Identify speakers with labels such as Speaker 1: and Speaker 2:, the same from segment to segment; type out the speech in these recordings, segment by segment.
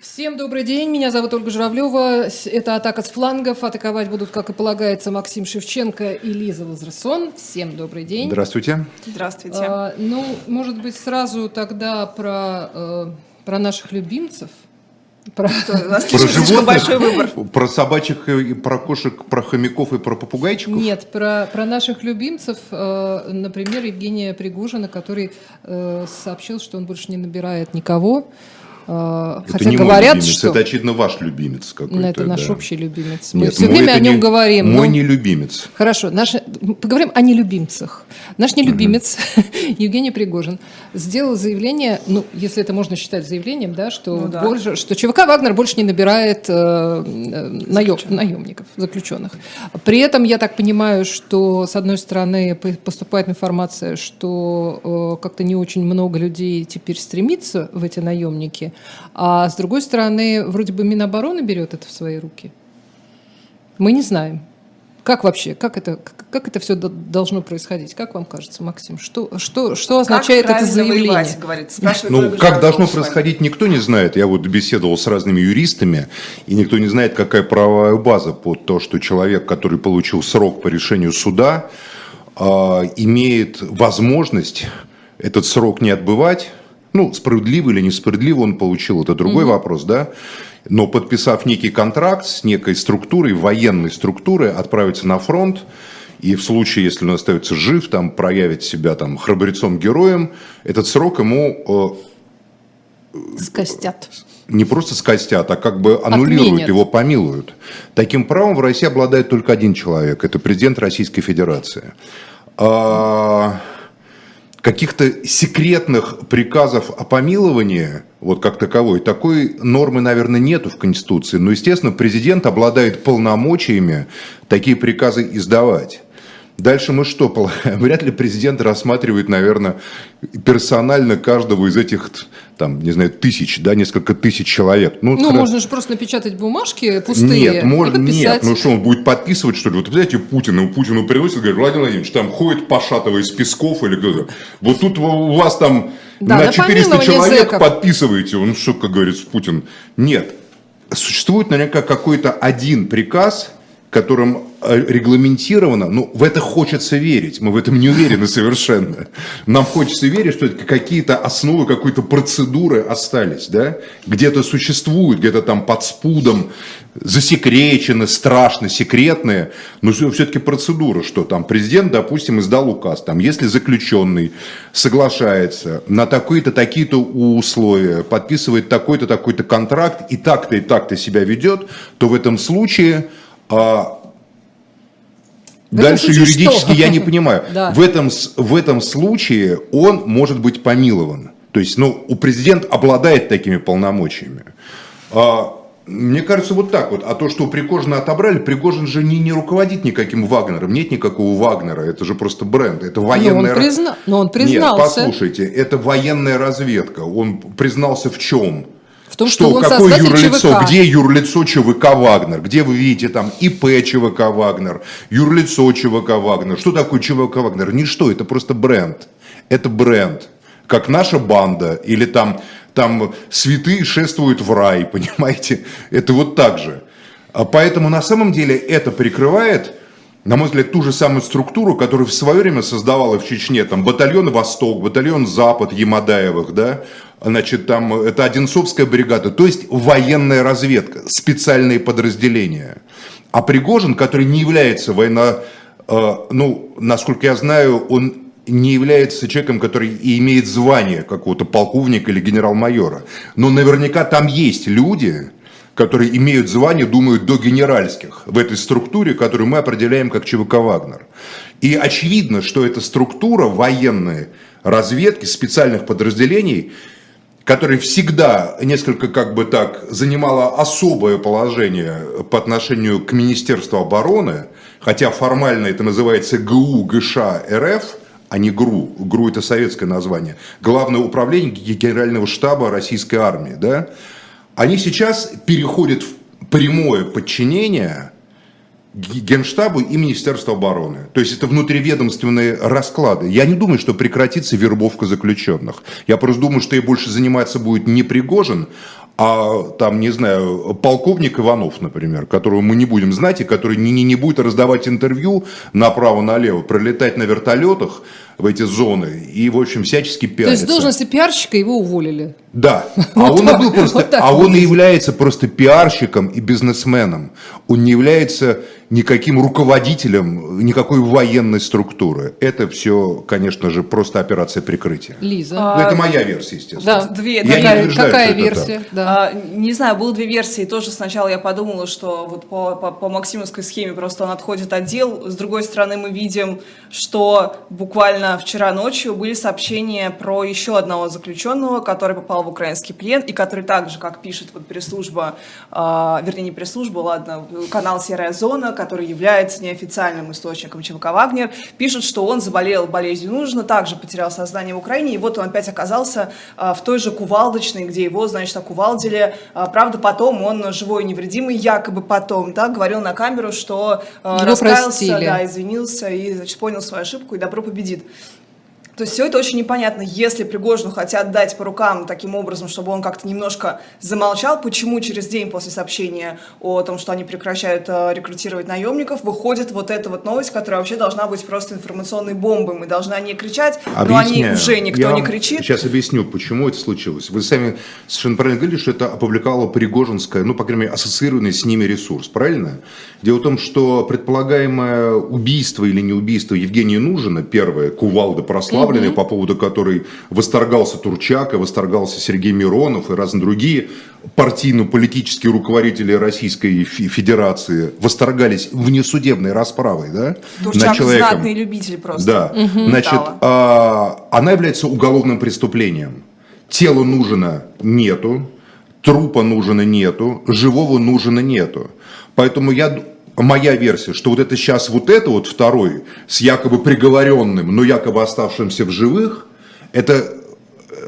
Speaker 1: Всем добрый день, меня зовут Ольга Журавлева. Это «Атака с флангов». Атаковать будут, как и полагается, Максим Шевченко и Лиза Возрасон. Всем добрый день.
Speaker 2: Здравствуйте.
Speaker 3: Здравствуйте.
Speaker 1: А, ну, может быть, сразу тогда про, э, про наших любимцев.
Speaker 3: Про,
Speaker 2: про животных,
Speaker 3: большой выбор.
Speaker 2: Про собачек, и про кошек, про хомяков и про попугайчиков?
Speaker 1: Нет, про, про наших любимцев, э, например, Евгения Пригожина, который э, сообщил, что он больше не набирает никого.
Speaker 2: Это Хотя не говорят, мой любимец, что... Это, очевидно, ваш любимец какой-то.
Speaker 1: Это наш да. общий любимец. Мы Нет, все время о нем не... говорим.
Speaker 2: Мой но... не любимец.
Speaker 1: Хорошо, наш... поговорим о нелюбимцах. Наш нелюбимец угу. Евгений Пригожин сделал заявление, ну, если это можно считать заявлением, да, что, ну, да. Больше, что ЧВК «Вагнер» больше не набирает э, наем... наемников, заключенных. При этом, я так понимаю, что, с одной стороны, поступает информация, что э, как-то не очень много людей теперь стремится в эти наемники, а с другой стороны, вроде бы Минобороны берет это в свои руки. Мы не знаем. Как вообще, как это, как это все должно происходить? Как вам кажется, Максим? Что, что, что означает это заявление? Воевать,
Speaker 3: говорит,
Speaker 2: ну, как должно происходить, никто не знает. Я вот беседовал с разными юристами, и никто не знает, какая правовая база под то, что человек, который получил срок по решению суда, э, имеет возможность этот срок не отбывать, ну, справедливо или несправедливо он получил, это другой угу. вопрос, да? Но подписав некий контракт с некой структурой, военной структурой, отправиться на фронт, и в случае, если он остается жив, там, проявить себя там храбрецом-героем, этот срок ему...
Speaker 1: Э, скостят.
Speaker 2: Не просто скостят, а как бы аннулируют, Отменят. его помилуют. Таким правом в России обладает только один человек, это президент Российской Федерации. А каких-то секретных приказов о помиловании, вот как таковой, такой нормы, наверное, нету в Конституции. Но, естественно, президент обладает полномочиями такие приказы издавать. Дальше мы что? Вряд ли президент рассматривает, наверное, персонально каждого из этих, там, не знаю, тысяч, да, несколько тысяч человек.
Speaker 1: Ну, ну можно же просто напечатать бумажки пустые
Speaker 2: Нет, можно, нет, ну что, он будет подписывать, что ли? Вот, знаете, Путину, Путину приносит, говорит, Владимир Владимирович, там ходит пошатывая из Песков или кто-то. Вот тут у вас там да, на 400 человек зэков. подписываете. Он что, как говорится, Путин? Нет. Существует наверняка какой-то один приказ, которым э, регламентировано, ну, в это хочется верить, мы в этом не уверены совершенно. Нам хочется верить, что какие-то основы какой-то процедуры остались, да, где-то существуют, где-то там под спудом засекречены, страшно секретные, но все-таки процедура, что там президент, допустим, издал указ, там, если заключенный соглашается на такие-то, такие-то условия, подписывает такой-то, такой-то контракт и так-то, и так-то себя ведет, то в этом случае а в Дальше юридически что? я не понимаю. да. в, этом, в этом случае он может быть помилован. То есть, ну, у президента обладает такими полномочиями. А, мне кажется, вот так вот. А то, что у Пригожина отобрали, Пригожин же не, не руководит никаким Вагнером. Нет никакого Вагнера. Это же просто бренд. Это военная... Но
Speaker 1: он, призна... Но он признался.
Speaker 2: Нет, послушайте, это военная разведка. Он признался в чем?
Speaker 1: В том, что,
Speaker 2: что какое юрлицо, ЧВК. где юрлицо ЧВК Вагнер, где вы видите там ИП ЧВК Вагнер, юрлицо ЧВК Вагнер. Что такое ЧВК Вагнер? Ничто, это просто бренд. Это бренд. Как наша банда или там, там святые шествуют в рай, понимаете? Это вот так же. А поэтому на самом деле это прикрывает на мой взгляд, ту же самую структуру, которую в свое время создавала в Чечне, там, батальон Восток, батальон Запад Ямадаевых, да, значит, там, это Одинцовская бригада, то есть военная разведка, специальные подразделения. А Пригожин, который не является военно, э, ну, насколько я знаю, он не является человеком, который имеет звание какого-то полковника или генерал-майора. Но наверняка там есть люди, которые имеют звание, думают, до генеральских в этой структуре, которую мы определяем как ЧВК «Вагнер». И очевидно, что эта структура военной разведки, специальных подразделений, которая всегда несколько как бы так занимала особое положение по отношению к Министерству обороны, хотя формально это называется ГУ ГШ РФ, а не ГРУ. ГРУ это советское название. Главное управление Генерального штаба Российской армии, да, они сейчас переходят в прямое подчинение Генштабу и Министерству обороны. То есть это внутриведомственные расклады. Я не думаю, что прекратится вербовка заключенных. Я просто думаю, что ей больше заниматься будет не Пригожин, а там, не знаю, полковник Иванов, например, которого мы не будем знать, и который не, не, не будет раздавать интервью направо-налево, пролетать на вертолетах в эти зоны и, в общем, всячески пиариться. То
Speaker 1: есть с должности пиарщика его уволили?
Speaker 2: Да, а он и был просто, а он и является просто пиарщиком и бизнесменом. Он не является никаким руководителем никакой военной структуры. Это все, конечно же, просто операция прикрытия.
Speaker 1: Лиза.
Speaker 2: Ну, это моя версия, естественно.
Speaker 1: Да, две. Я какая, не какая версия?
Speaker 3: Да. А, не знаю, было две версии. Тоже сначала я подумала, что вот по, по, по Максимовской схеме просто он отходит от дел. С другой стороны, мы видим, что буквально вчера ночью были сообщения про еще одного заключенного, который попал в украинский плен и который также, как пишет вот пресс-служба, э, вернее не пресс-служба, ладно, канал «Серая зона», который является неофициальным источником ЧВК «Вагнер», пишет, что он заболел болезнью нужно, также потерял сознание в Украине, и вот он опять оказался э, в той же Кувалдочной, где его, значит, окувалдили. Э, правда, потом он живой и невредимый, якобы потом, да, говорил на камеру, что э, раскаялся, простили. да, извинился и, значит, понял свою ошибку, и добро победит. То есть все это очень непонятно. Если Пригожину хотят дать по рукам таким образом, чтобы он как-то немножко замолчал, почему через день после сообщения о том, что они прекращают э, рекрутировать наемников, выходит вот эта вот новость, которая вообще должна быть просто информационной бомбой. Мы должны о ней кричать, Объясняю. но они уже никто Я не кричит.
Speaker 2: Сейчас объясню, почему это случилось. Вы сами совершенно правильно говорили, что это опубликовала Пригожинская, ну, по крайней мере, ассоциированный с ними ресурс, правильно? Дело в том, что предполагаемое убийство или не убийство Евгения Нужина, первое, Кувалда прославлено, прославленный, по поводу которой восторгался Турчак, и восторгался Сергей Миронов и разные другие партийно-политические руководители Российской Федерации восторгались внесудебной расправой, да?
Speaker 3: Турчак над человеком. знатный любитель просто.
Speaker 2: Да, угу. значит, а, она является уголовным преступлением. Тело нужно нету, трупа нужно нету, живого нужно нету. Поэтому я моя версия, что вот это сейчас вот это вот второй с якобы приговоренным, но якобы оставшимся в живых, это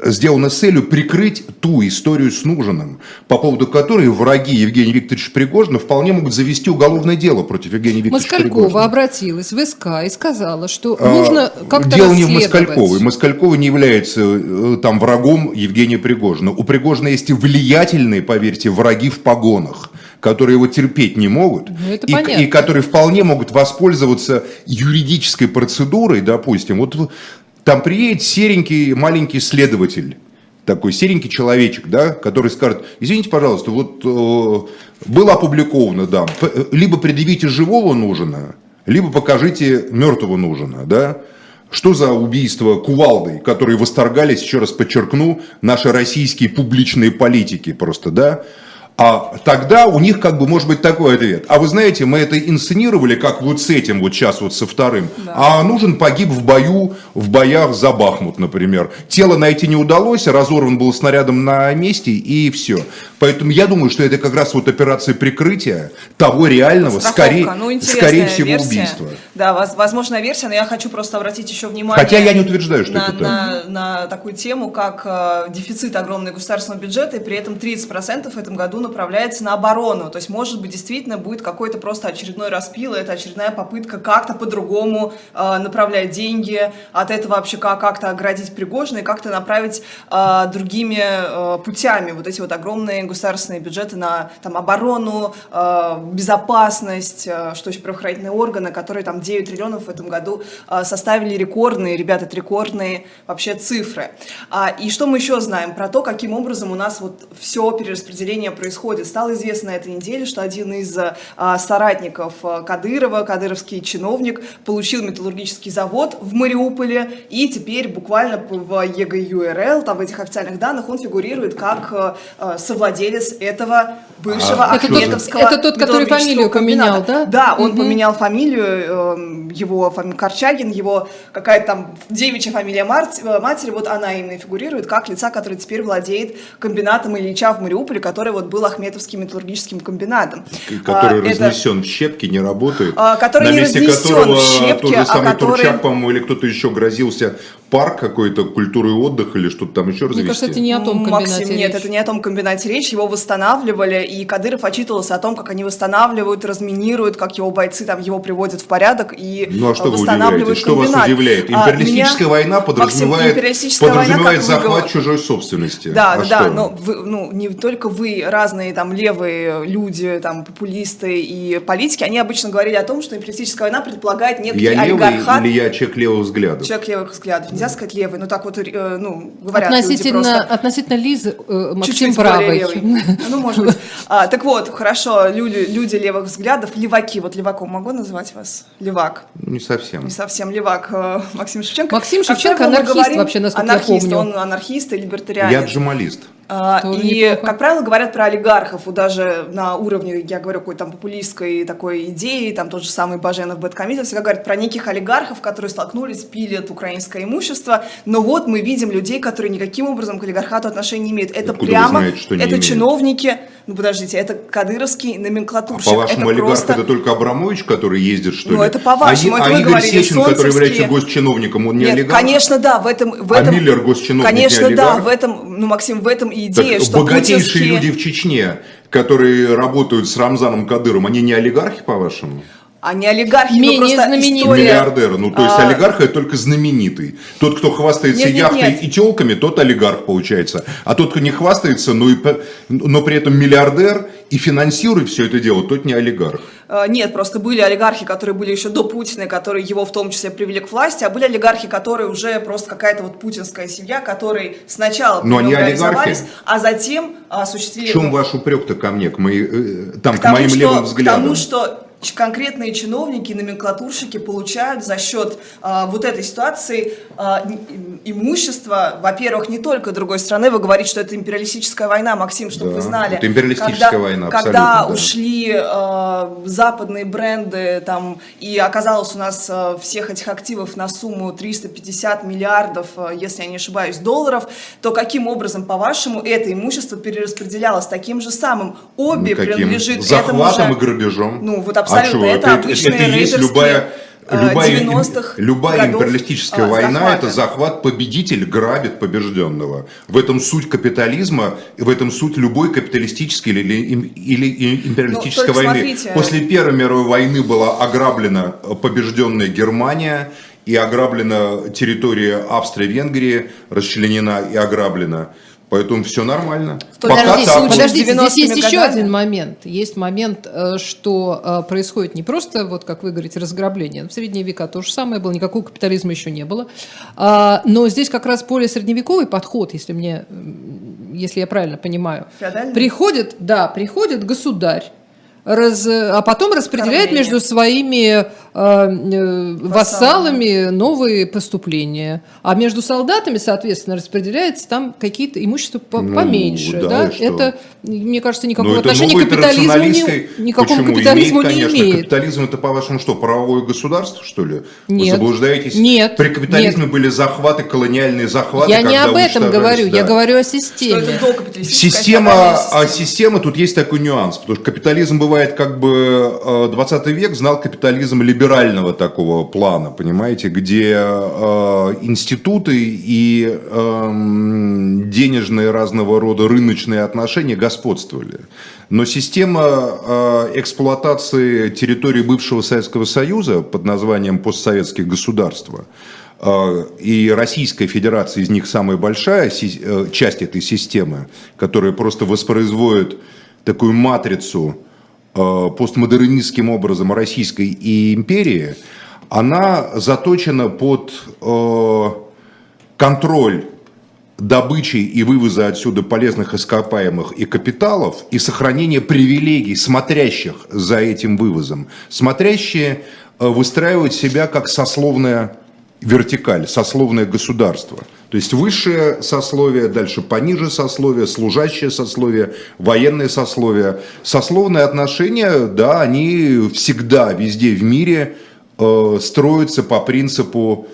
Speaker 2: сделано с целью прикрыть ту историю с Нужиным, по поводу которой враги Евгения Викторовича Пригожина вполне могут завести уголовное дело против Евгения Викторовича
Speaker 1: Москалькова Пригожина. обратилась в СК и сказала, что а, нужно как-то
Speaker 2: Дело не в Москальковой. Москалькова не является э, там врагом Евгения Пригожина. У Пригожина есть влиятельные, поверьте, враги в погонах которые его терпеть не могут, ну, и, и которые вполне могут воспользоваться юридической процедурой, допустим. Вот там приедет серенький маленький следователь, такой серенький человечек, да, который скажет, извините, пожалуйста, вот э, было опубликовано, да, либо предъявите живого нужина, либо покажите мертвого нужина, да, что за убийство кувалдой, которые восторгались, еще раз подчеркну, наши российские публичные политики просто, да, а тогда у них как бы может быть такой ответ. А вы знаете, мы это инсценировали как вот с этим, вот сейчас вот со вторым. Да. А нужен погиб в бою, в боях за Бахмут, например. Тело найти не удалось, разорван был снарядом на месте и все. Поэтому я думаю, что это как раз вот операция прикрытия того реального, скорее, ну, скорее всего, версия. убийства.
Speaker 3: Да, возможная версия, но я хочу просто обратить еще внимание.
Speaker 2: Хотя я не утверждаю, что
Speaker 3: на,
Speaker 2: это
Speaker 3: на, на такую тему, как э, дефицит огромного государственного бюджета, и при этом 30% в этом году направляется на оборону. То есть, может быть, действительно будет какой-то просто очередной распил, это очередная попытка как-то по-другому э, направлять деньги, от этого вообще как- как-то оградить Пригожина и как-то направить э, другими э, путями вот эти вот огромные государственные бюджеты на там, оборону, э, безопасность, э, что еще правоохранительные органы, которые там 9 триллионов в этом году э, составили рекордные, ребята, это рекордные вообще цифры. А, и что мы еще знаем про то, каким образом у нас вот все перераспределение происходит происходит. Стало известно на этой неделе, что один из а, соратников а, Кадырова, кадыровский чиновник, получил металлургический завод в Мариуполе, и теперь буквально в ЕГЮРЛ, там в этих официальных данных, он фигурирует как а совладелец этого бывшего а, Ахметовского
Speaker 1: Это тот, который фамилию поменял, да?
Speaker 3: Да, он угу. поменял фамилию, эм, его фамилия Корчагин, его какая-то там девичья фамилия матери, вот она именно фигурирует как лица, который теперь владеет комбинатом Ильича в Мариуполе, который вот был Ахметовским металлургическим комбинатом.
Speaker 2: Который а, разнесен это... в щепки, не работает.
Speaker 3: А, который
Speaker 2: на
Speaker 3: не месте
Speaker 2: которого
Speaker 3: в щепки,
Speaker 2: тот же самый
Speaker 3: а который...
Speaker 2: Турчак, по-моему, или кто-то еще грозился парк какой-то, культуры и отдых или что-то там еще развести?
Speaker 1: Мне кажется, это не о том комбинате
Speaker 3: Максим, нет, это не о том комбинате речь. Его восстанавливали, и Кадыров отчитывался о том, как они восстанавливают, разминируют, как его бойцы там его приводят в порядок и
Speaker 2: ну, а что
Speaker 3: восстанавливают
Speaker 2: Что вас удивляет? Империалистическая а, война подразумевает, Максим, подразумевает война, захват вы... чужой собственности.
Speaker 3: Да, а да, что? но вы, ну, не только вы, разные там левые люди, там популисты и политики, они обычно говорили о том, что империалистическая война предполагает некий
Speaker 2: я
Speaker 3: олигархат.
Speaker 2: Левый или я человек левых взглядов?
Speaker 3: Человек левых взглядов. Нельзя сказать левый, но так вот, э, ну, говорят
Speaker 1: относительно,
Speaker 3: люди просто.
Speaker 1: Относительно Лизы, э, Максим Чуть-чуть правый.
Speaker 3: Ну, может быть. А, так вот, хорошо, люди, люди левых взглядов, леваки, вот леваком могу называть вас? Левак.
Speaker 2: Не совсем.
Speaker 3: Не совсем левак. Э, Максим Шевченко.
Speaker 1: Максим Шевченко анархист говорим, вообще, насколько
Speaker 3: анархист,
Speaker 1: я помню.
Speaker 3: он анархист и либертарианец.
Speaker 2: Я джумалист.
Speaker 3: А, и, неплохо. как правило, говорят про олигархов, вот даже на уровне, я говорю, какой-то там популистской такой идеи, там тот же самый Баженов, Бэткомитет, всегда говорят про неких олигархов, которые столкнулись, пилят украинское имущество, но вот мы видим людей, которые никаким образом к олигархату отношения не имеют. Это
Speaker 2: Откуда
Speaker 3: прямо,
Speaker 2: знаете, что
Speaker 3: это
Speaker 2: имеют?
Speaker 3: чиновники, ну подождите, это кадыровский номенклатурщик.
Speaker 2: А по-вашему,
Speaker 3: это
Speaker 2: олигарх
Speaker 3: просто...
Speaker 2: это только Абрамович, который ездит, что
Speaker 3: ну,
Speaker 2: ли?
Speaker 3: Ну, это по-вашему,
Speaker 2: а,
Speaker 3: это
Speaker 2: а
Speaker 3: вы
Speaker 2: Игорь
Speaker 3: говорили,
Speaker 2: Сечин, который является госчиновником, он не
Speaker 3: Нет,
Speaker 2: олигарх?
Speaker 3: конечно, да, в этом... В
Speaker 2: а
Speaker 3: этом
Speaker 2: Миллер госчиновник
Speaker 3: Конечно, да, в этом, ну, Максим, в этом и идея,
Speaker 2: так,
Speaker 3: что
Speaker 2: богатейшие
Speaker 3: путинские...
Speaker 2: люди в Чечне, которые работают с Рамзаном Кадыром, они не олигархи, по-вашему?
Speaker 3: А не олигархи,
Speaker 1: Менее
Speaker 3: но просто
Speaker 1: знаменитые.
Speaker 3: история...
Speaker 2: Миллиардеры. Ну, то есть
Speaker 3: А,
Speaker 2: олигарх это только знаменитый. Тот, кто хвастается
Speaker 3: Нет, нет,
Speaker 2: яхтой
Speaker 3: нет.
Speaker 2: и телками, тот олигарх получается. А тот, кто не хвастается, но, и, но при этом миллиардер и финансирует все это дело, тот не олигарх.
Speaker 3: Э, Нет, просто были олигархи, которые были еще до Путина, которые его в том числе привели к власти, а были олигархи, которые уже просто какая-то вот путинская семья, которые сначала
Speaker 2: Но они
Speaker 3: реализовались,
Speaker 2: олигархи?
Speaker 3: а затем осуществили...
Speaker 2: В чем
Speaker 3: ну,
Speaker 2: ваш упрек-то ко мне, к, моей, э, там, к,
Speaker 3: тому,
Speaker 2: моим
Speaker 3: что-
Speaker 2: левым
Speaker 3: К
Speaker 2: взглядам?
Speaker 3: тому, что конкретные чиновники, номенклатурщики получают за счет а, вот этой ситуации м- имущество, во-первых, не только другой страны, вы говорите, что это империалистическая война, Максим, чтобы
Speaker 2: Да,
Speaker 3: вы знали.
Speaker 2: это империалистическая
Speaker 3: когда,
Speaker 2: война,
Speaker 3: Когда
Speaker 2: да.
Speaker 3: ушли а, западные бренды, там, и оказалось у нас а, всех этих активов на сумму 350 миллиардов, а, если я не ошибаюсь, долларов, то каким образом, по-вашему, это имущество перераспределялось таким же самым? Обе
Speaker 2: Ну,
Speaker 3: принадлежит этому
Speaker 2: Захватом
Speaker 3: же...
Speaker 2: и грабежом.
Speaker 3: Ну, вот абсолютно,
Speaker 2: чего?
Speaker 3: это обычные
Speaker 2: это и есть любая,
Speaker 3: э,
Speaker 2: любая,
Speaker 3: 90-х
Speaker 2: любая
Speaker 3: годов,
Speaker 2: империалистическая
Speaker 3: а,
Speaker 2: война это захват победитель грабит побежденного. В этом суть капитализма, в этом суть любой капиталистической или, или, или империалистической
Speaker 3: Ну,
Speaker 2: войны.
Speaker 3: смотрите.
Speaker 2: После Первой мировой войны была ограблена побежденная Германия и ограблена территория Австро-Венгрии, расчленена и ограблена. Поэтому все нормально.
Speaker 3: Подождите,
Speaker 2: так.
Speaker 1: Подождите, здесь
Speaker 3: 90-ми
Speaker 1: есть еще
Speaker 3: годами.
Speaker 1: один момент. Есть момент, э, что э, происходит не просто, вот как вы говорите, разграбление. В средние века то же самое было, никакого капитализма еще не было. А, Но здесь как раз более средневековый подход, если мне, если я правильно понимаю.
Speaker 3: Феодальный?
Speaker 1: Приходит, да, приходит государь, раз- а потом распределяет
Speaker 3: Кормление.
Speaker 1: между своими э, э, вассалами новые поступления. А между солдатами, соответственно, распределяется там какие-то имущества по-
Speaker 2: Ну,
Speaker 1: поменьше.
Speaker 2: да,
Speaker 1: да?
Speaker 2: что?
Speaker 1: Это, мне кажется, никакого
Speaker 2: Но
Speaker 1: отношения к капитализму не, никакому
Speaker 2: Почему?
Speaker 1: капитализму
Speaker 2: имеет,
Speaker 1: не
Speaker 2: конечно.
Speaker 1: имеет.
Speaker 2: Капитализм это, по-вашему, что, правовое государство, что ли?
Speaker 1: Нет.
Speaker 2: Вы заблуждаетесь?
Speaker 1: Нет.
Speaker 2: При капитализме были захваты, колониальные захваты.
Speaker 1: Я не об этом говорю, я
Speaker 2: да.
Speaker 1: говорю о
Speaker 3: Что
Speaker 1: системе.
Speaker 3: это докапиталистическая
Speaker 2: Система, а система, тут есть такой нюанс, потому что капитализм бывает как бы, э, 20 век знал капитализм либерального такого плана, понимаете, где э, институты и эм, денежные разного рода рыночные отношения господствовали. Но система э, эксплуатации территории бывшего Советского Союза под названием постсоветских государств э, и Российская Федерация из них самая большая э, часть этой системы, которая просто воспроизводит такую матрицу э, постмодернистским образом Российской империи, она заточена под э, контроль добычи и вывоза отсюда полезных ископаемых и капиталов и сохранение привилегий смотрящих за этим вывозом. Смотрящие э, выстраивают себя как сословная вертикаль, сословное государство. То есть высшее сословие, дальше пониже сословие, служащее сословие, военное сословие. Сословные отношения, да, они всегда, везде в мире э, строятся по принципу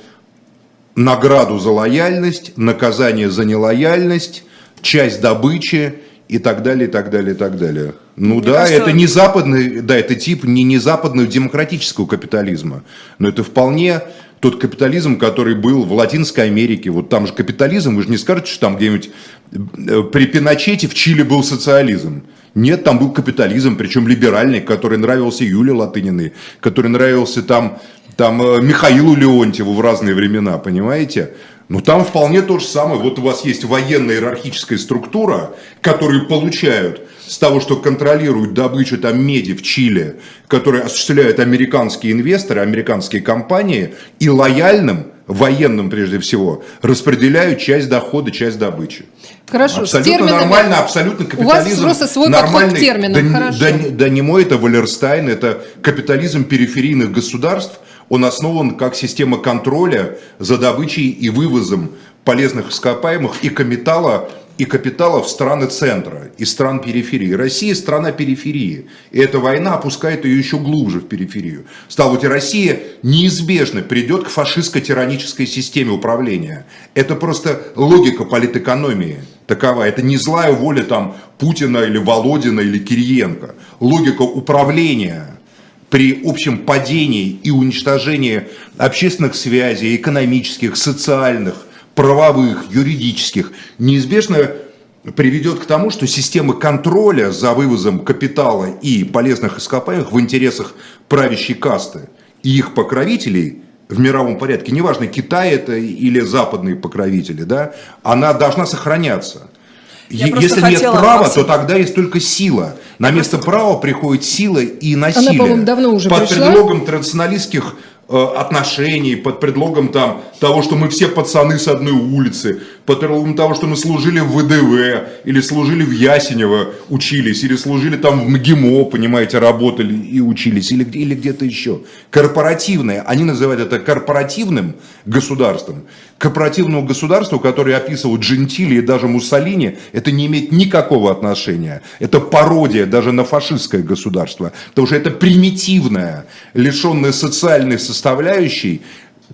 Speaker 2: награду за лояльность, наказание за нелояльность, часть добычи и так далее, и так далее, и так далее. Ну Мне да, кажется... это не западный, да, это тип не, не западного демократического капитализма, но это вполне тот капитализм, который был в Латинской Америке. Вот там же капитализм, вы же не скажете, что там где-нибудь э, при Пиночете в Чили был социализм. Нет, там был капитализм, причем либеральный, который нравился Юле Латыниной, который нравился там, там э, Михаилу Леонтьеву в разные времена, понимаете? Но там вполне то же самое. Вот у вас есть военная иерархическая структура, которую получают с того, что контролируют добычу там меди в Чили, которые осуществляют американские инвесторы, американские компании, и лояльным, военным прежде всего, распределяют часть дохода, часть добычи.
Speaker 1: Хорошо,
Speaker 2: абсолютно терминами... нормально, абсолютно капитализм.
Speaker 1: У вас просто свой нормальный, подход к терминам,
Speaker 2: да,
Speaker 1: хорошо.
Speaker 2: Да, да не мой, это Валерстайн, это капитализм периферийных государств, он основан как система контроля за добычей и вывозом полезных ископаемых и капитала, и капитала в страны центра и стран периферии. Россия страна периферии. И эта война опускает ее еще глубже в периферию. Стало быть, Россия неизбежно придет к фашистско-тиранической системе управления. Это просто логика политэкономии такова. Это не злая воля там Путина или Володина или Кириенко. Логика управления при общем падении и уничтожении общественных связей, экономических, социальных, правовых, юридических, неизбежно приведет к тому, что системы контроля за вывозом капитала и полезных ископаемых в интересах правящей касты и их покровителей в мировом порядке, неважно, Китай это или западные покровители, да, она должна сохраняться. Я Если нет права, то тогда есть только сила. На место права приходит сила и насилие.
Speaker 1: Она, давно уже
Speaker 2: Под пришла. предлогом традиционалистских Э, отношений, под предлогом там, того, что мы все пацаны с одной улицы, под предлогом того, что мы служили в ВДВ, или служили в Ясенево, учились, или служили там в МГИМО, понимаете, работали и учились, или, или где-то еще. Корпоративное, они называют это корпоративным государством. Корпоративному государству, которое описывают Джентили и даже Муссолини, это не имеет никакого отношения. Это пародия даже на фашистское государство, потому что это примитивное, лишенное социальной составляющей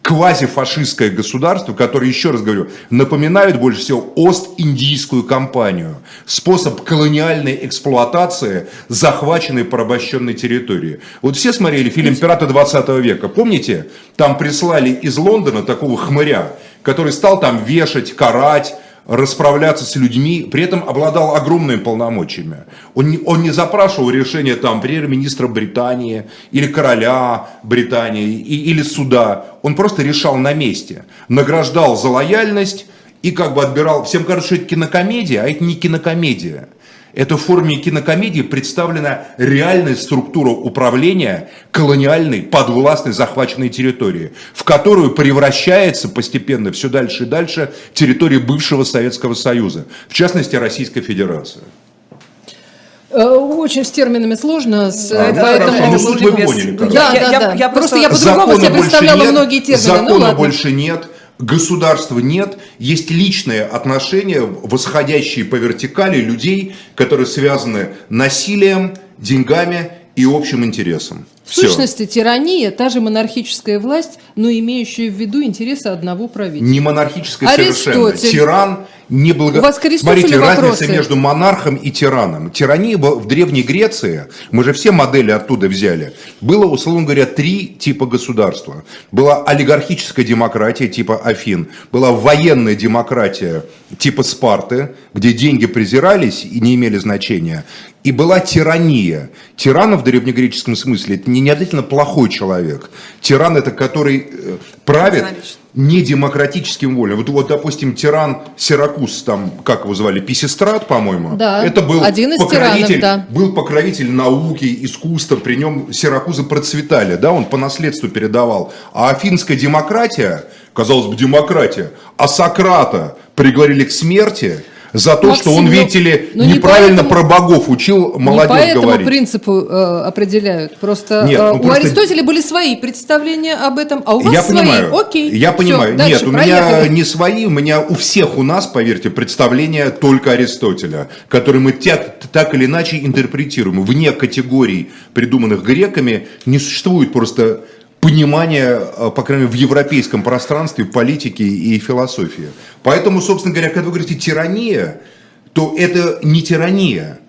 Speaker 2: квазифашистское государство, которое, еще раз говорю, напоминает больше всего Ост-Индийскую компанию. Способ колониальной эксплуатации захваченной порабощенной территории. Вот все смотрели фильм «Пираты 20 века». Помните? Там прислали из Лондона такого хмыря, который стал там вешать, карать, расправляться с людьми, при этом обладал огромными полномочиями. Он не, он не запрашивал решения там премьер-министра Британии или короля Британии и, или суда. Он просто решал на месте, награждал за лояльность и как бы отбирал. Всем кажется, что это кинокомедия, а это не кинокомедия. Это в форме кинокомедии представлена реальная структура управления колониальной, подвластной, захваченной территории, в которую превращается постепенно все дальше и дальше территория бывшего Советского Союза, в частности Российской Федерации.
Speaker 1: Э, очень с терминами сложно, с,
Speaker 2: а, поэтому... Да, ну, суть вы поняли.
Speaker 1: Да, да, да. Я, просто я по-другому себе представляла
Speaker 2: нет,
Speaker 1: многие термины.
Speaker 2: Ну закона ну, больше нет государства нет, есть личные отношения, восходящие по вертикали людей, которые связаны насилием, деньгами и общим интересом.
Speaker 1: В Все. сущности, тирания, та же монархическая власть, но имеющая в виду интересы одного правителя.
Speaker 2: Не монархическая совершенно. Тиран не благо... У вас к Смотрите, вопросы? разница между монархом и тираном. Тирания в Древней Греции, мы же все модели оттуда взяли, было, условно говоря, три типа государства. Была олигархическая демократия типа Афин, была военная демократия типа Спарты, где деньги презирались и не имели значения, и была тирания. Тиран в древнегреческом смысле это не обязательно плохой человек. Тиран это который э, правит не демократическим волям. Вот, вот, допустим, тиран Сиракус, там, как его звали, Писистрат, по-моему.
Speaker 1: Да,
Speaker 2: это был
Speaker 1: один из покровитель, тиранов,
Speaker 2: да. был покровитель науки, искусства, при нем Сиракузы процветали, да, он по наследству передавал. А афинская демократия, казалось бы, демократия, а Сократа приговорили к смерти, за то, Максим, что он, видите ли, ну, неправильно не поэтому, про богов учил молодежь не по этому говорить.
Speaker 1: принципу э, определяют. Просто Нет, э, ну, у просто... Аристотеля были свои представления об этом, а у вас
Speaker 2: я
Speaker 1: свои.
Speaker 2: Понимаю,
Speaker 1: Окей.
Speaker 2: Я понимаю. Все, Нет, у меня не свои, у меня у всех у нас, поверьте, представления только Аристотеля, который мы так, так или иначе интерпретируем. Вне категорий, придуманных греками, не существует просто понимания, э, по крайней мере, в европейском пространстве политики и философии. Поэтому, собственно говоря, когда вы говорите «тирания», то это не тирания,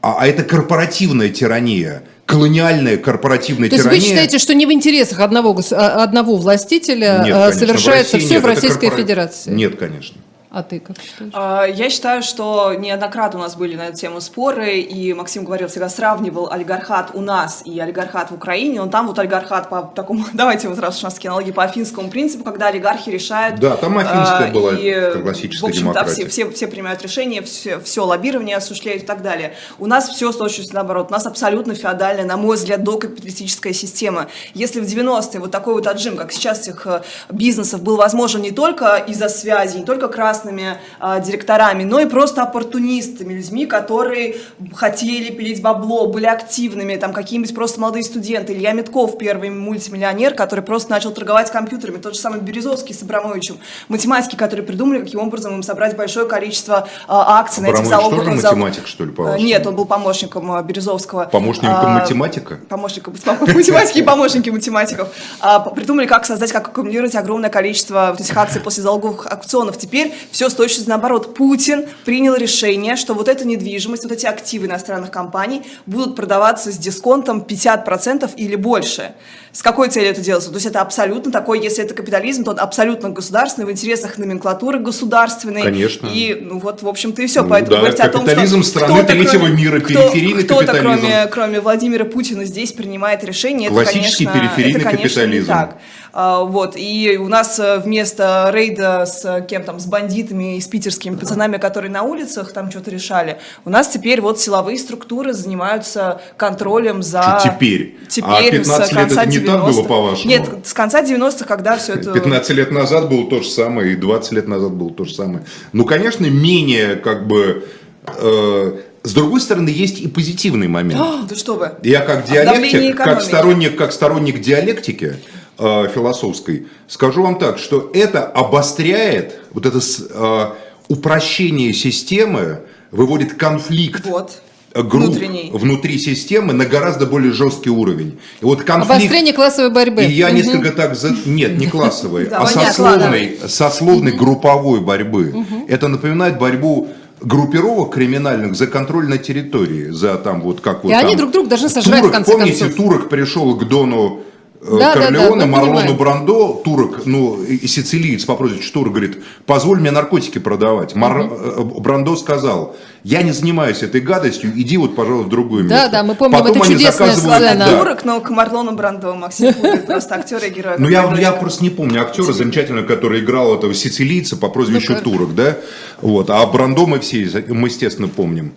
Speaker 2: а, а это корпоративная тирания колониальная корпоративная
Speaker 1: То
Speaker 2: тирания.
Speaker 1: есть вы считаете, что не в интересах одного, а, одного властителя Нет, конечно, совершается все нет, в Российской корпора... Федерации?
Speaker 2: Нет, конечно.
Speaker 1: А ты как считаешь?
Speaker 3: А, я считаю, что неоднократно у нас были на эту тему споры, и Максим говорил, всегда сравнивал олигархат у нас и олигархат в Украине. Он там вот олигархат по такому, давайте вот раз у нас аналогии по афинскому принципу, когда олигархи решают.
Speaker 2: Да, там афинская а, была и, классическая в общем, демократия.
Speaker 3: все, все, все принимают решения, все, все лоббирование осуществляют и так далее. У нас все с точностью наоборот. У нас абсолютно феодальная, на мой взгляд, докапиталистическая система. Если в 90-е вот такой вот отжим, как сейчас этих э, бизнесов, был возможен не только из-за связи, не только красный классными э, директорами, но и просто оппортунистами, людьми, которые хотели пилить бабло, были активными, там какие-нибудь просто молодые студенты. Илья Метков, первый мультимиллионер, который просто начал торговать компьютерами, тот же самый Березовский с Абрамовичем, математики, которые придумали, каким образом им собрать большое количество э, акций
Speaker 2: Абрамович на этих залогах. тоже математик, что ли, по
Speaker 3: -вашему? Нет, он был помощником э, Березовского.
Speaker 2: Помощником а, математика?
Speaker 3: Помощником математики и помощники математиков. А, придумали, как создать, как аккумулировать огромное количество вот этих акций после залоговых аукционов. Теперь все с точностью наоборот. Путин принял решение, что вот эта недвижимость, вот эти активы иностранных компаний будут продаваться с дисконтом 50% или больше. С какой целью это делается? То есть это абсолютно такой, если это капитализм, то он абсолютно государственный, в интересах номенклатуры государственной.
Speaker 2: Конечно.
Speaker 3: И, ну вот, в общем-то, и все. Ну, Поэтому
Speaker 2: да, говорить о том, что страны третьего кроме, мира, периферийный
Speaker 3: кто, Кто-то, кроме, кроме Владимира Путина, здесь принимает решение.
Speaker 2: Классический
Speaker 3: это, конечно,
Speaker 2: периферийный
Speaker 3: это, конечно,
Speaker 2: капитализм.
Speaker 3: Не так. А, вот, и у нас э, вместо рейда с кем там, с бандитами и с питерскими пацанами, которые на улицах там что-то решали, у нас теперь вот силовые структуры занимаются контролем за...
Speaker 2: Теперь?
Speaker 3: Теперь, а
Speaker 2: 15 лет это не так было, по-вашему?
Speaker 3: Нет, с конца 90-х, когда все это...
Speaker 2: 15 лет назад было то же самое, и 20 лет назад было то же самое. Ну, конечно, менее, как бы... Э, с другой стороны, есть и позитивный момент.
Speaker 3: О, да что вы.
Speaker 2: Я как диалектик, как сторонник, как сторонник диалектики, э, философской, скажу вам так, что это обостряет, вот это э, упрощение системы, выводит конфликт.
Speaker 3: Вот
Speaker 2: групп Внутренний. внутри системы на гораздо более жесткий уровень.
Speaker 1: И вот конфликт... Обострение классовой борьбы.
Speaker 2: И я угу. несколько так... За... Нет, не классовой, а сословной, сословной групповой борьбы. Это напоминает борьбу группировок криминальных за контроль на территории, за там вот как вот
Speaker 1: И они друг друга должны сожрать
Speaker 2: турок,
Speaker 1: в конце
Speaker 2: помните,
Speaker 1: концов.
Speaker 2: Турок пришел к Дону да, Корлеоне, да, да, Марлону Брандо, турок, ну, и сицилиец по прозвищу Турок, говорит, позволь мне наркотики продавать. Мар... Угу. Брандо сказал, я не занимаюсь этой гадостью, иди вот, пожалуйста, в другое
Speaker 1: да,
Speaker 2: место.
Speaker 1: Да, да, мы помним, Потом это чудесная сцена.
Speaker 3: Да. Турок, но к Марлону Брандо, Максим просто актер и герой.
Speaker 2: Ну, я, я просто не помню актера замечательного, который играл этого сицилийца по прозвищу ну, Турок, да? Вот, а Брандо мы все, мы, естественно, помним.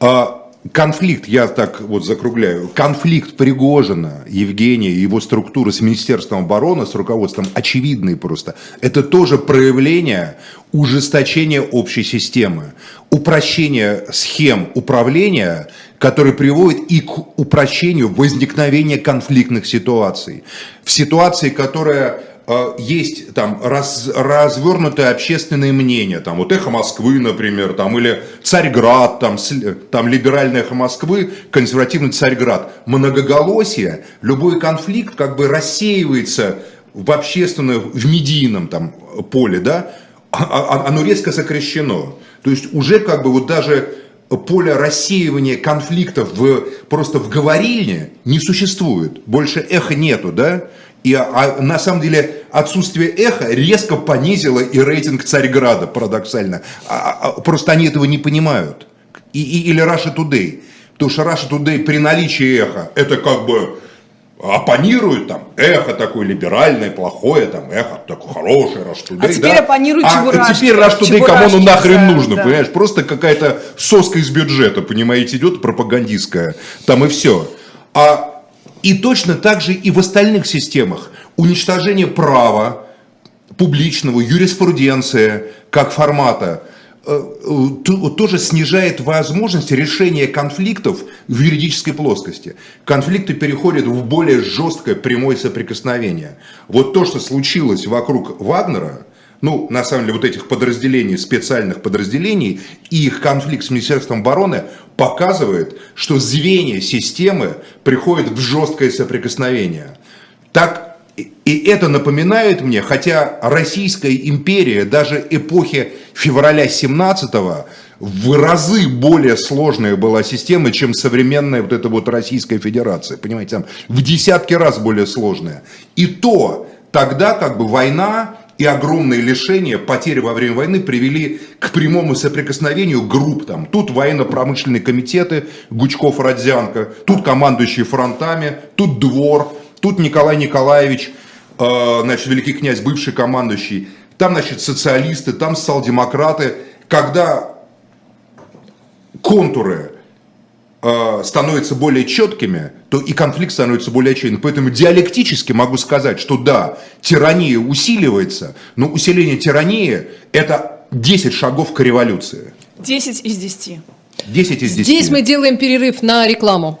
Speaker 2: А, конфликт, я так вот закругляю, конфликт Пригожина, Евгения и его структуры с Министерством обороны, с руководством, очевидный просто. Это тоже проявление ужесточения общей системы, упрощения схем управления, который приводит и к упрощению возникновения конфликтных ситуаций. В ситуации, которая есть там раз, развернутое общественное мнение, там вот эхо Москвы, например, там или Царьград, там, там либеральное эхо Москвы, консервативный Царьград, многоголосие, любой конфликт как бы рассеивается в общественном, в медийном там поле, да, а, а, оно резко сокращено. То есть уже как бы вот даже поле рассеивания конфликтов в, просто в говорильне не существует. Больше эха нету, да? И а, на самом деле отсутствие эха резко понизило и рейтинг Царьграда, парадоксально. А, а, просто они этого не понимают. И, и, или Russia Today. Потому что Russia Today при наличии эха, это как бы оппонируют там, эхо такое либеральное, плохое, там, эхо такое хорошее, Today,
Speaker 3: а теперь
Speaker 2: да?
Speaker 3: оппонируют
Speaker 2: а
Speaker 3: Чебурашки.
Speaker 2: теперь Today кому оно нахрен
Speaker 3: да,
Speaker 2: нужно,
Speaker 3: да.
Speaker 2: понимаешь? Просто какая-то соска из бюджета, понимаете, идет пропагандистская, там и все. А и точно так же и в остальных системах. Уничтожение права, публичного, юриспруденция как формата э, э, тоже снижает возможность решения конфликтов в юридической плоскости. Конфликты переходят в более жесткое прямое соприкосновение. Вот то, что случилось вокруг Вагнера, ну, на самом деле, вот этих подразделений, специальных подразделений и их конфликт с Министерством обороны показывает, что звенья системы приходят в жесткое соприкосновение. Так, и это напоминает мне, хотя Российская империя даже эпохи февраля 17 в разы более сложная была система, чем современная вот эта вот Российская Федерация. Понимаете, там в десятки раз более сложная. И то тогда как бы война и огромные лишения, потери во время войны привели к прямому соприкосновению групп. Там, тут военно-промышленные комитеты, Гучков, Родзянко, тут командующие фронтами, тут двор, тут Николай Николаевич, э, значит, великий князь, бывший командующий, там, значит, социалисты, там социал-демократы. Когда контуры становятся более четкими, то и конфликт становится более очевидным. Поэтому диалектически могу сказать, что да, тирания усиливается, но усиление тирании – это 10 шагов к революции.
Speaker 3: 10 из 10.
Speaker 2: 10 из 10.
Speaker 1: Здесь мы делаем перерыв на рекламу.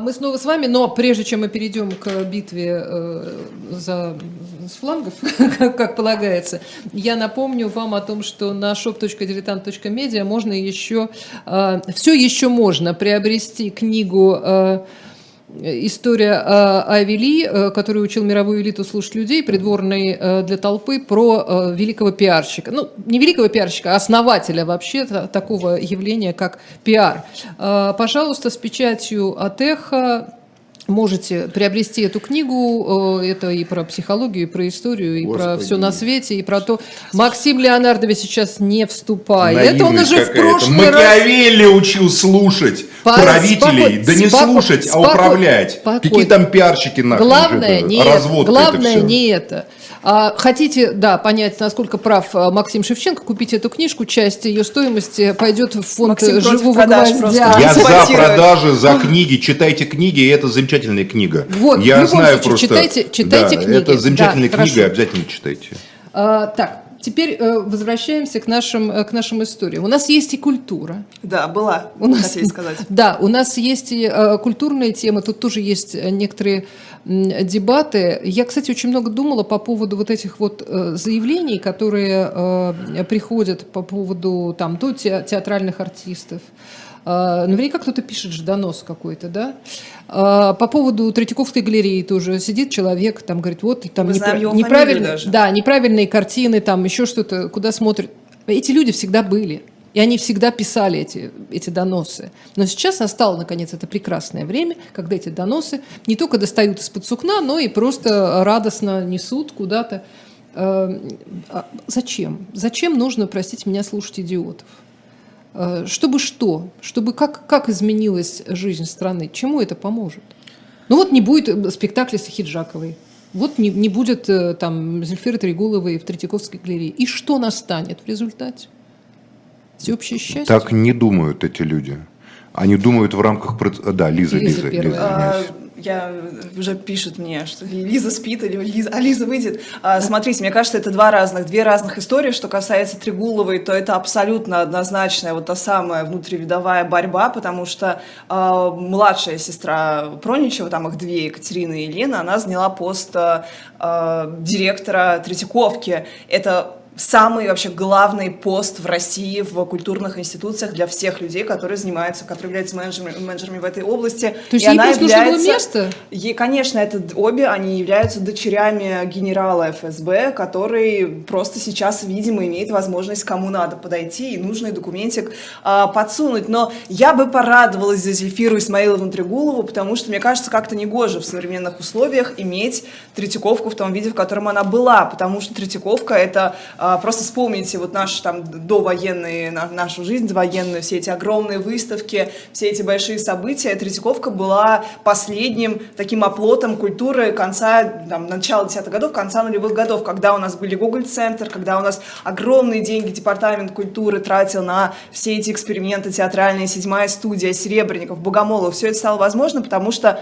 Speaker 1: Мы снова с вами, но прежде чем мы перейдем к битве э, за с флангов, как, как полагается, я напомню вам о том, что на shop.diletant.media можно еще, э, все еще можно приобрести книгу э, история э, Авели, э, который учил мировую элиту слушать людей, придворный э, для толпы, про великого пиарщика. Ну, не великого пиарщика, а основателя вообще такого явления, как пиар. Пожалуйста, с печатью от эхо можете приобрести эту книгу. Это и про психологию, и про историю, и Господи. про все на свете, и про то. Максим Леонардович сейчас не вступает.
Speaker 2: Наивность
Speaker 1: он уже в прошлый
Speaker 2: Макиавелли раз... учил слушать По... правителей. Споко... да не споко... слушать, а управлять. Споко... Какие там пиарщики нахрен?
Speaker 1: Главное, не, Разводка главное это не это. А, хотите, да, понять, насколько прав а, Максим Шевченко, купите эту книжку, часть ее стоимости пойдет в фонд Максим живого гвоздя.
Speaker 2: Я за продажи, за книги, читайте книги, и это замечательная книга.
Speaker 1: Вот,
Speaker 2: Я знаю
Speaker 1: случае, просто. Читайте, читайте
Speaker 2: да,
Speaker 1: книги.
Speaker 2: Это замечательная да, книга, хорошо. обязательно читайте.
Speaker 1: А, так, Теперь э, возвращаемся к нашим, э, к нашим историям. У нас есть и культура.
Speaker 3: Да, была,
Speaker 1: у нас, хотели сказать. Да, у нас есть и э, культурные темы, тут тоже есть э, некоторые дебаты. Я, кстати, очень много думала по поводу вот этих вот э, заявлений, которые э, приходят по поводу там, то театральных артистов, э, Наверняка кто-то пишет же донос какой-то, да? По поводу Третьяковской галереи тоже сидит человек, там говорит, вот там непра- неправильно, да, неправильные картины, там еще что-то, куда смотрят. Эти люди всегда были. И они всегда писали эти, эти доносы. Но сейчас настало, наконец, это прекрасное время, когда эти доносы не только достают из-под сукна, но и просто радостно несут куда-то. Э, а зачем? Зачем нужно, простите меня, слушать идиотов? Э, чтобы что? Чтобы как, как изменилась жизнь страны? Чему это поможет? Ну вот не будет спектакля с Хиджаковой. Вот не, не будет э, там Зельфиры Трегуловой в Третьяковской галерее. И что настанет в результате? Всеобщее счастье?
Speaker 2: Так не думают эти люди. Они думают в рамках... Да, Лиза, Лиза, Лиза. Лиза
Speaker 3: а, я уже пишут мне, что Лиза спит или Лиза, а Лиза выйдет. А, смотрите, мне кажется, это два разных, две разных истории. Что касается Трегуловой, то это абсолютно однозначная вот та самая внутривидовая борьба, потому что а, младшая сестра Проничева, там их две, Екатерина и Елена, она заняла пост а, а директора Третьяковки. Это самый вообще главный пост в России в культурных институциях для всех людей, которые занимаются, которые являются менеджерами, менеджерами в этой области.
Speaker 1: То есть и ей она является, место?
Speaker 3: Ей, конечно, это обе, они являются дочерями генерала ФСБ, который просто сейчас, видимо, имеет возможность кому надо подойти и нужный документик а, подсунуть. Но я бы порадовалась за Зельфиру Исмаиловну Трегулову, потому что, мне кажется, как-то негоже в современных условиях иметь Третьяковку в том виде, в котором она была, потому что Третьяковка — это а, просто вспомните вот наш там довоенные, нашу жизнь военную, все эти огромные выставки, все эти большие события. Третьяковка была последним таким оплотом культуры конца, там, начала десятых годов, конца нулевых годов, когда у нас были Google-центр, когда у нас огромные деньги департамент культуры тратил на все эти эксперименты театральные, седьмая студия, Серебренников, Богомолов. Все это стало возможно, потому что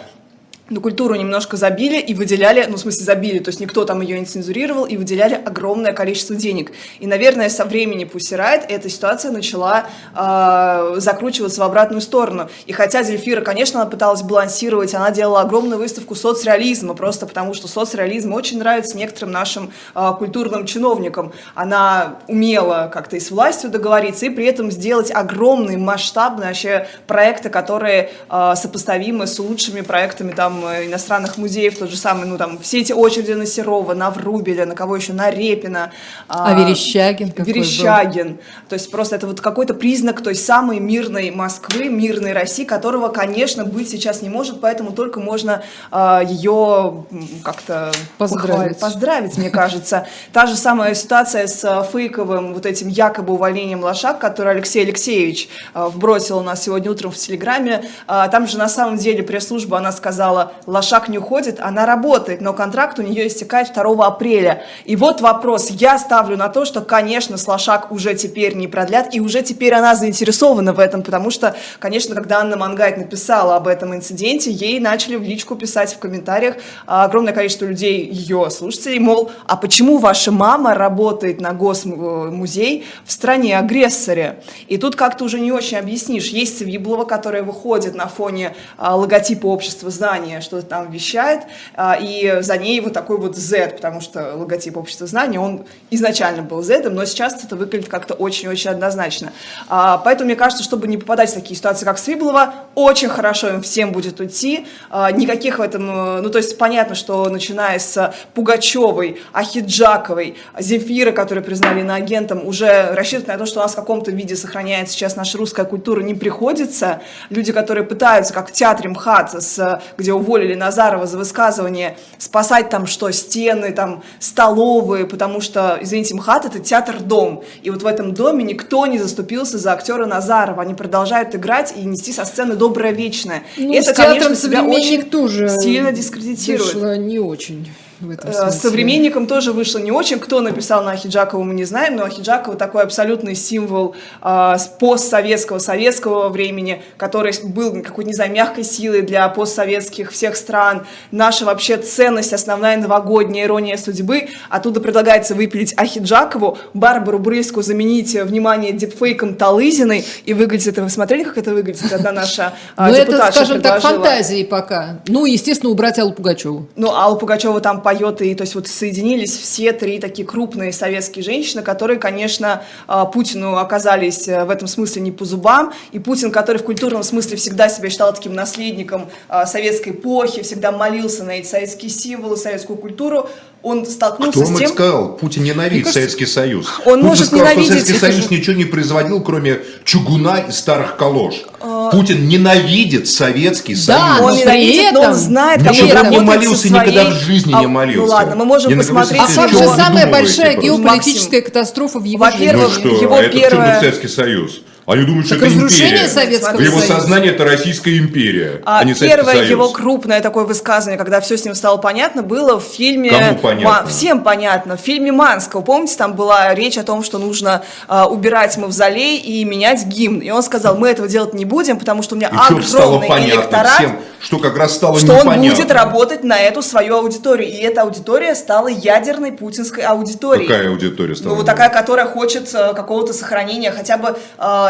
Speaker 3: на культуру немножко забили и выделяли, ну, в смысле, забили, то есть никто там ее не цензурировал, и выделяли огромное количество денег. И, наверное, со времени Пусирайт эта ситуация начала э, закручиваться в обратную сторону. И хотя Зельфира, конечно, она пыталась балансировать, она делала огромную выставку соцреализма, просто потому что соцреализм очень нравится некоторым нашим э, культурным чиновникам. Она умела как-то и с властью договориться, и при этом сделать огромные масштабные вообще проекты, которые э, сопоставимы с лучшими проектами там там э, иностранных музеев, тот же самый, ну там все эти очереди на Серова, на Врубеля, на кого еще, на Репина.
Speaker 1: А, а Верещагин
Speaker 3: Верещагин. Был? То есть просто это вот какой-то признак той самой мирной Москвы, мирной России, которого, конечно, быть сейчас не может, поэтому только можно а, ее как-то
Speaker 1: поздравить.
Speaker 3: поздравить, мне кажется. Та же самая ситуация с а, фейковым вот этим якобы увольнением Лошак, который Алексей Алексеевич а, вбросил у нас сегодня утром в Телеграме. А, там же на самом деле пресс-служба, она сказала, Лошак не уходит, она работает, но контракт у нее истекает 2 апреля. И вот вопрос, я ставлю на то, что, конечно, с Лошак уже теперь не продлят, и уже теперь она заинтересована в этом, потому что, конечно, когда Анна Мангайт написала об этом инциденте, ей начали в личку писать в комментариях а, огромное количество людей, ее слушателей, мол, а почему ваша мама работает на госмузей в стране-агрессоре? И тут как-то уже не очень объяснишь. Есть Свиблова, которая выходит на фоне а, логотипа общества знаний, знания что-то там вещает, а, и за ней вот такой вот Z, потому что логотип общества знания, он изначально был Z, но сейчас это выглядит как-то очень-очень однозначно. А, поэтому мне кажется, чтобы не попадать в такие ситуации, как Свиблова, очень хорошо им всем будет уйти. А, никаких в этом, ну то есть понятно, что начиная с Пугачевой, Ахиджаковой, Земфира, которую признали на агентом, уже рассчитывать на то, что у нас в каком-то виде сохраняется сейчас наша русская культура, не приходится. Люди, которые пытаются, как в театре МХАТ, с, где уволили Назарова за высказывание, спасать там что, стены, там, столовые, потому что, извините, МХАТ — это театр-дом. И вот в этом доме никто не заступился за актера Назарова. Они продолжают играть и нести со сцены доброе вечное.
Speaker 1: Ну, это, конечно, себя очень тоже
Speaker 3: сильно дискредитирует.
Speaker 1: Не очень в этом
Speaker 3: э, смысле. Современникам тоже вышло не очень. Кто написал на Ахиджакову, мы не знаем, но Ахиджакова такой абсолютный символ э, постсоветского, советского времени, который был какой-то, не знаю, мягкой силой для постсоветских всех стран. Наша вообще ценность, основная новогодняя ирония судьбы. Оттуда предлагается выпилить Ахиджакову, Барбару Брыльскую заменить, внимание, дипфейком Талызиной. И выглядит это, вы смотрели, как это выглядит? Одна наша
Speaker 1: э, Ну, это, скажем так, фантазии пока. Ну, естественно, убрать Аллу Пугачеву.
Speaker 3: Ну, Аллу Пугачеву там поет, и то есть вот соединились все три такие крупные советские женщины, которые, конечно, а, Путину оказались э, в этом смысле не по зубам, и Путин, который в культурном смысле всегда себя считал таким наследником а, советской эпохи, всегда молился на эти советские символы, советскую культуру, он столкнулся
Speaker 2: Кто
Speaker 3: с тем...
Speaker 2: сказал? Путин ненавидит кажется, Советский Союз.
Speaker 3: Он Путин может сказал, ненавидеть...
Speaker 2: что Советский Союз же... ничего не производил, кроме чугуна и старых колош. А... Путин ненавидит Советский
Speaker 3: да,
Speaker 2: Союз.
Speaker 3: он ненавидит, этом... но он знает, как
Speaker 2: он работает не молился, своей... никогда в жизни а, не молился. Ну
Speaker 3: ладно, мы можем
Speaker 2: я
Speaker 3: посмотреть...
Speaker 1: А как же самая большая геополитическая катастрофа в его
Speaker 3: жизни?
Speaker 2: Ну что, его а это. Советский Союз? Они думают, что это империя.
Speaker 1: Советского
Speaker 2: В его сознании это Российская империя,
Speaker 3: а,
Speaker 2: а не
Speaker 3: Первое его крупное такое высказывание, когда все с ним стало понятно, было в фильме...
Speaker 2: Кому понятно?
Speaker 3: Ма... Всем понятно. В фильме Манского. Помните, там была речь о том, что нужно а, убирать мавзолей и менять гимн. И он сказал, мы этого делать не будем, потому что у меня
Speaker 2: и
Speaker 3: огромный электорат. Всем,
Speaker 2: что как раз стало
Speaker 3: Что
Speaker 2: непонятно.
Speaker 3: он будет работать на эту свою аудиторию. И эта аудитория стала ядерной путинской аудиторией.
Speaker 2: Какая аудитория стала?
Speaker 3: Ну, вот такая, которая хочет э, какого-то сохранения хотя бы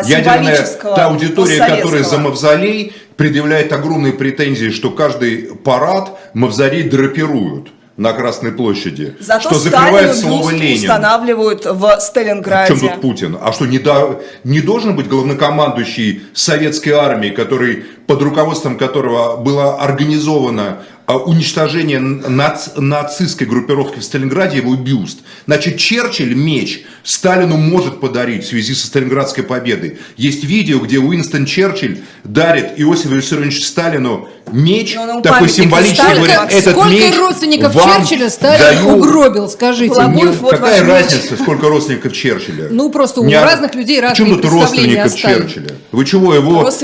Speaker 3: символического
Speaker 2: та аудитория, которая за мавзолей, предъявляет огромные претензии, что каждый парад мавзолей драпируют на Красной площади.
Speaker 3: Зато
Speaker 2: что закрывает слово Ленин.
Speaker 3: устанавливают в Сталинграде.
Speaker 2: В чем тут Путин? А что, не, до, не должен быть главнокомандующий советской армии, который, под руководством которого было организовано а, уничтожения нац, нацистской группировки в Сталинграде, его бюст. Значит, Черчилль меч Сталину может подарить в связи со Сталинградской победой. Есть видео, где Уинстон Черчилль дарит Иосифу Виссарионовичу Сталину меч,
Speaker 3: он
Speaker 2: такой
Speaker 3: памятник
Speaker 2: символический,
Speaker 3: Сталина.
Speaker 2: говорит, этот
Speaker 1: Сколько
Speaker 2: меч
Speaker 1: родственников
Speaker 2: вам
Speaker 1: Черчилля Сталин
Speaker 2: даю».
Speaker 1: угробил, скажите? Мне?
Speaker 3: вот
Speaker 2: Какая
Speaker 3: ваш меч.
Speaker 2: разница, сколько родственников Черчилля?
Speaker 1: Ну, просто у
Speaker 2: Не-
Speaker 1: разных людей разные
Speaker 2: Почему тут родственников. Черчилля? Вы чего, его бюст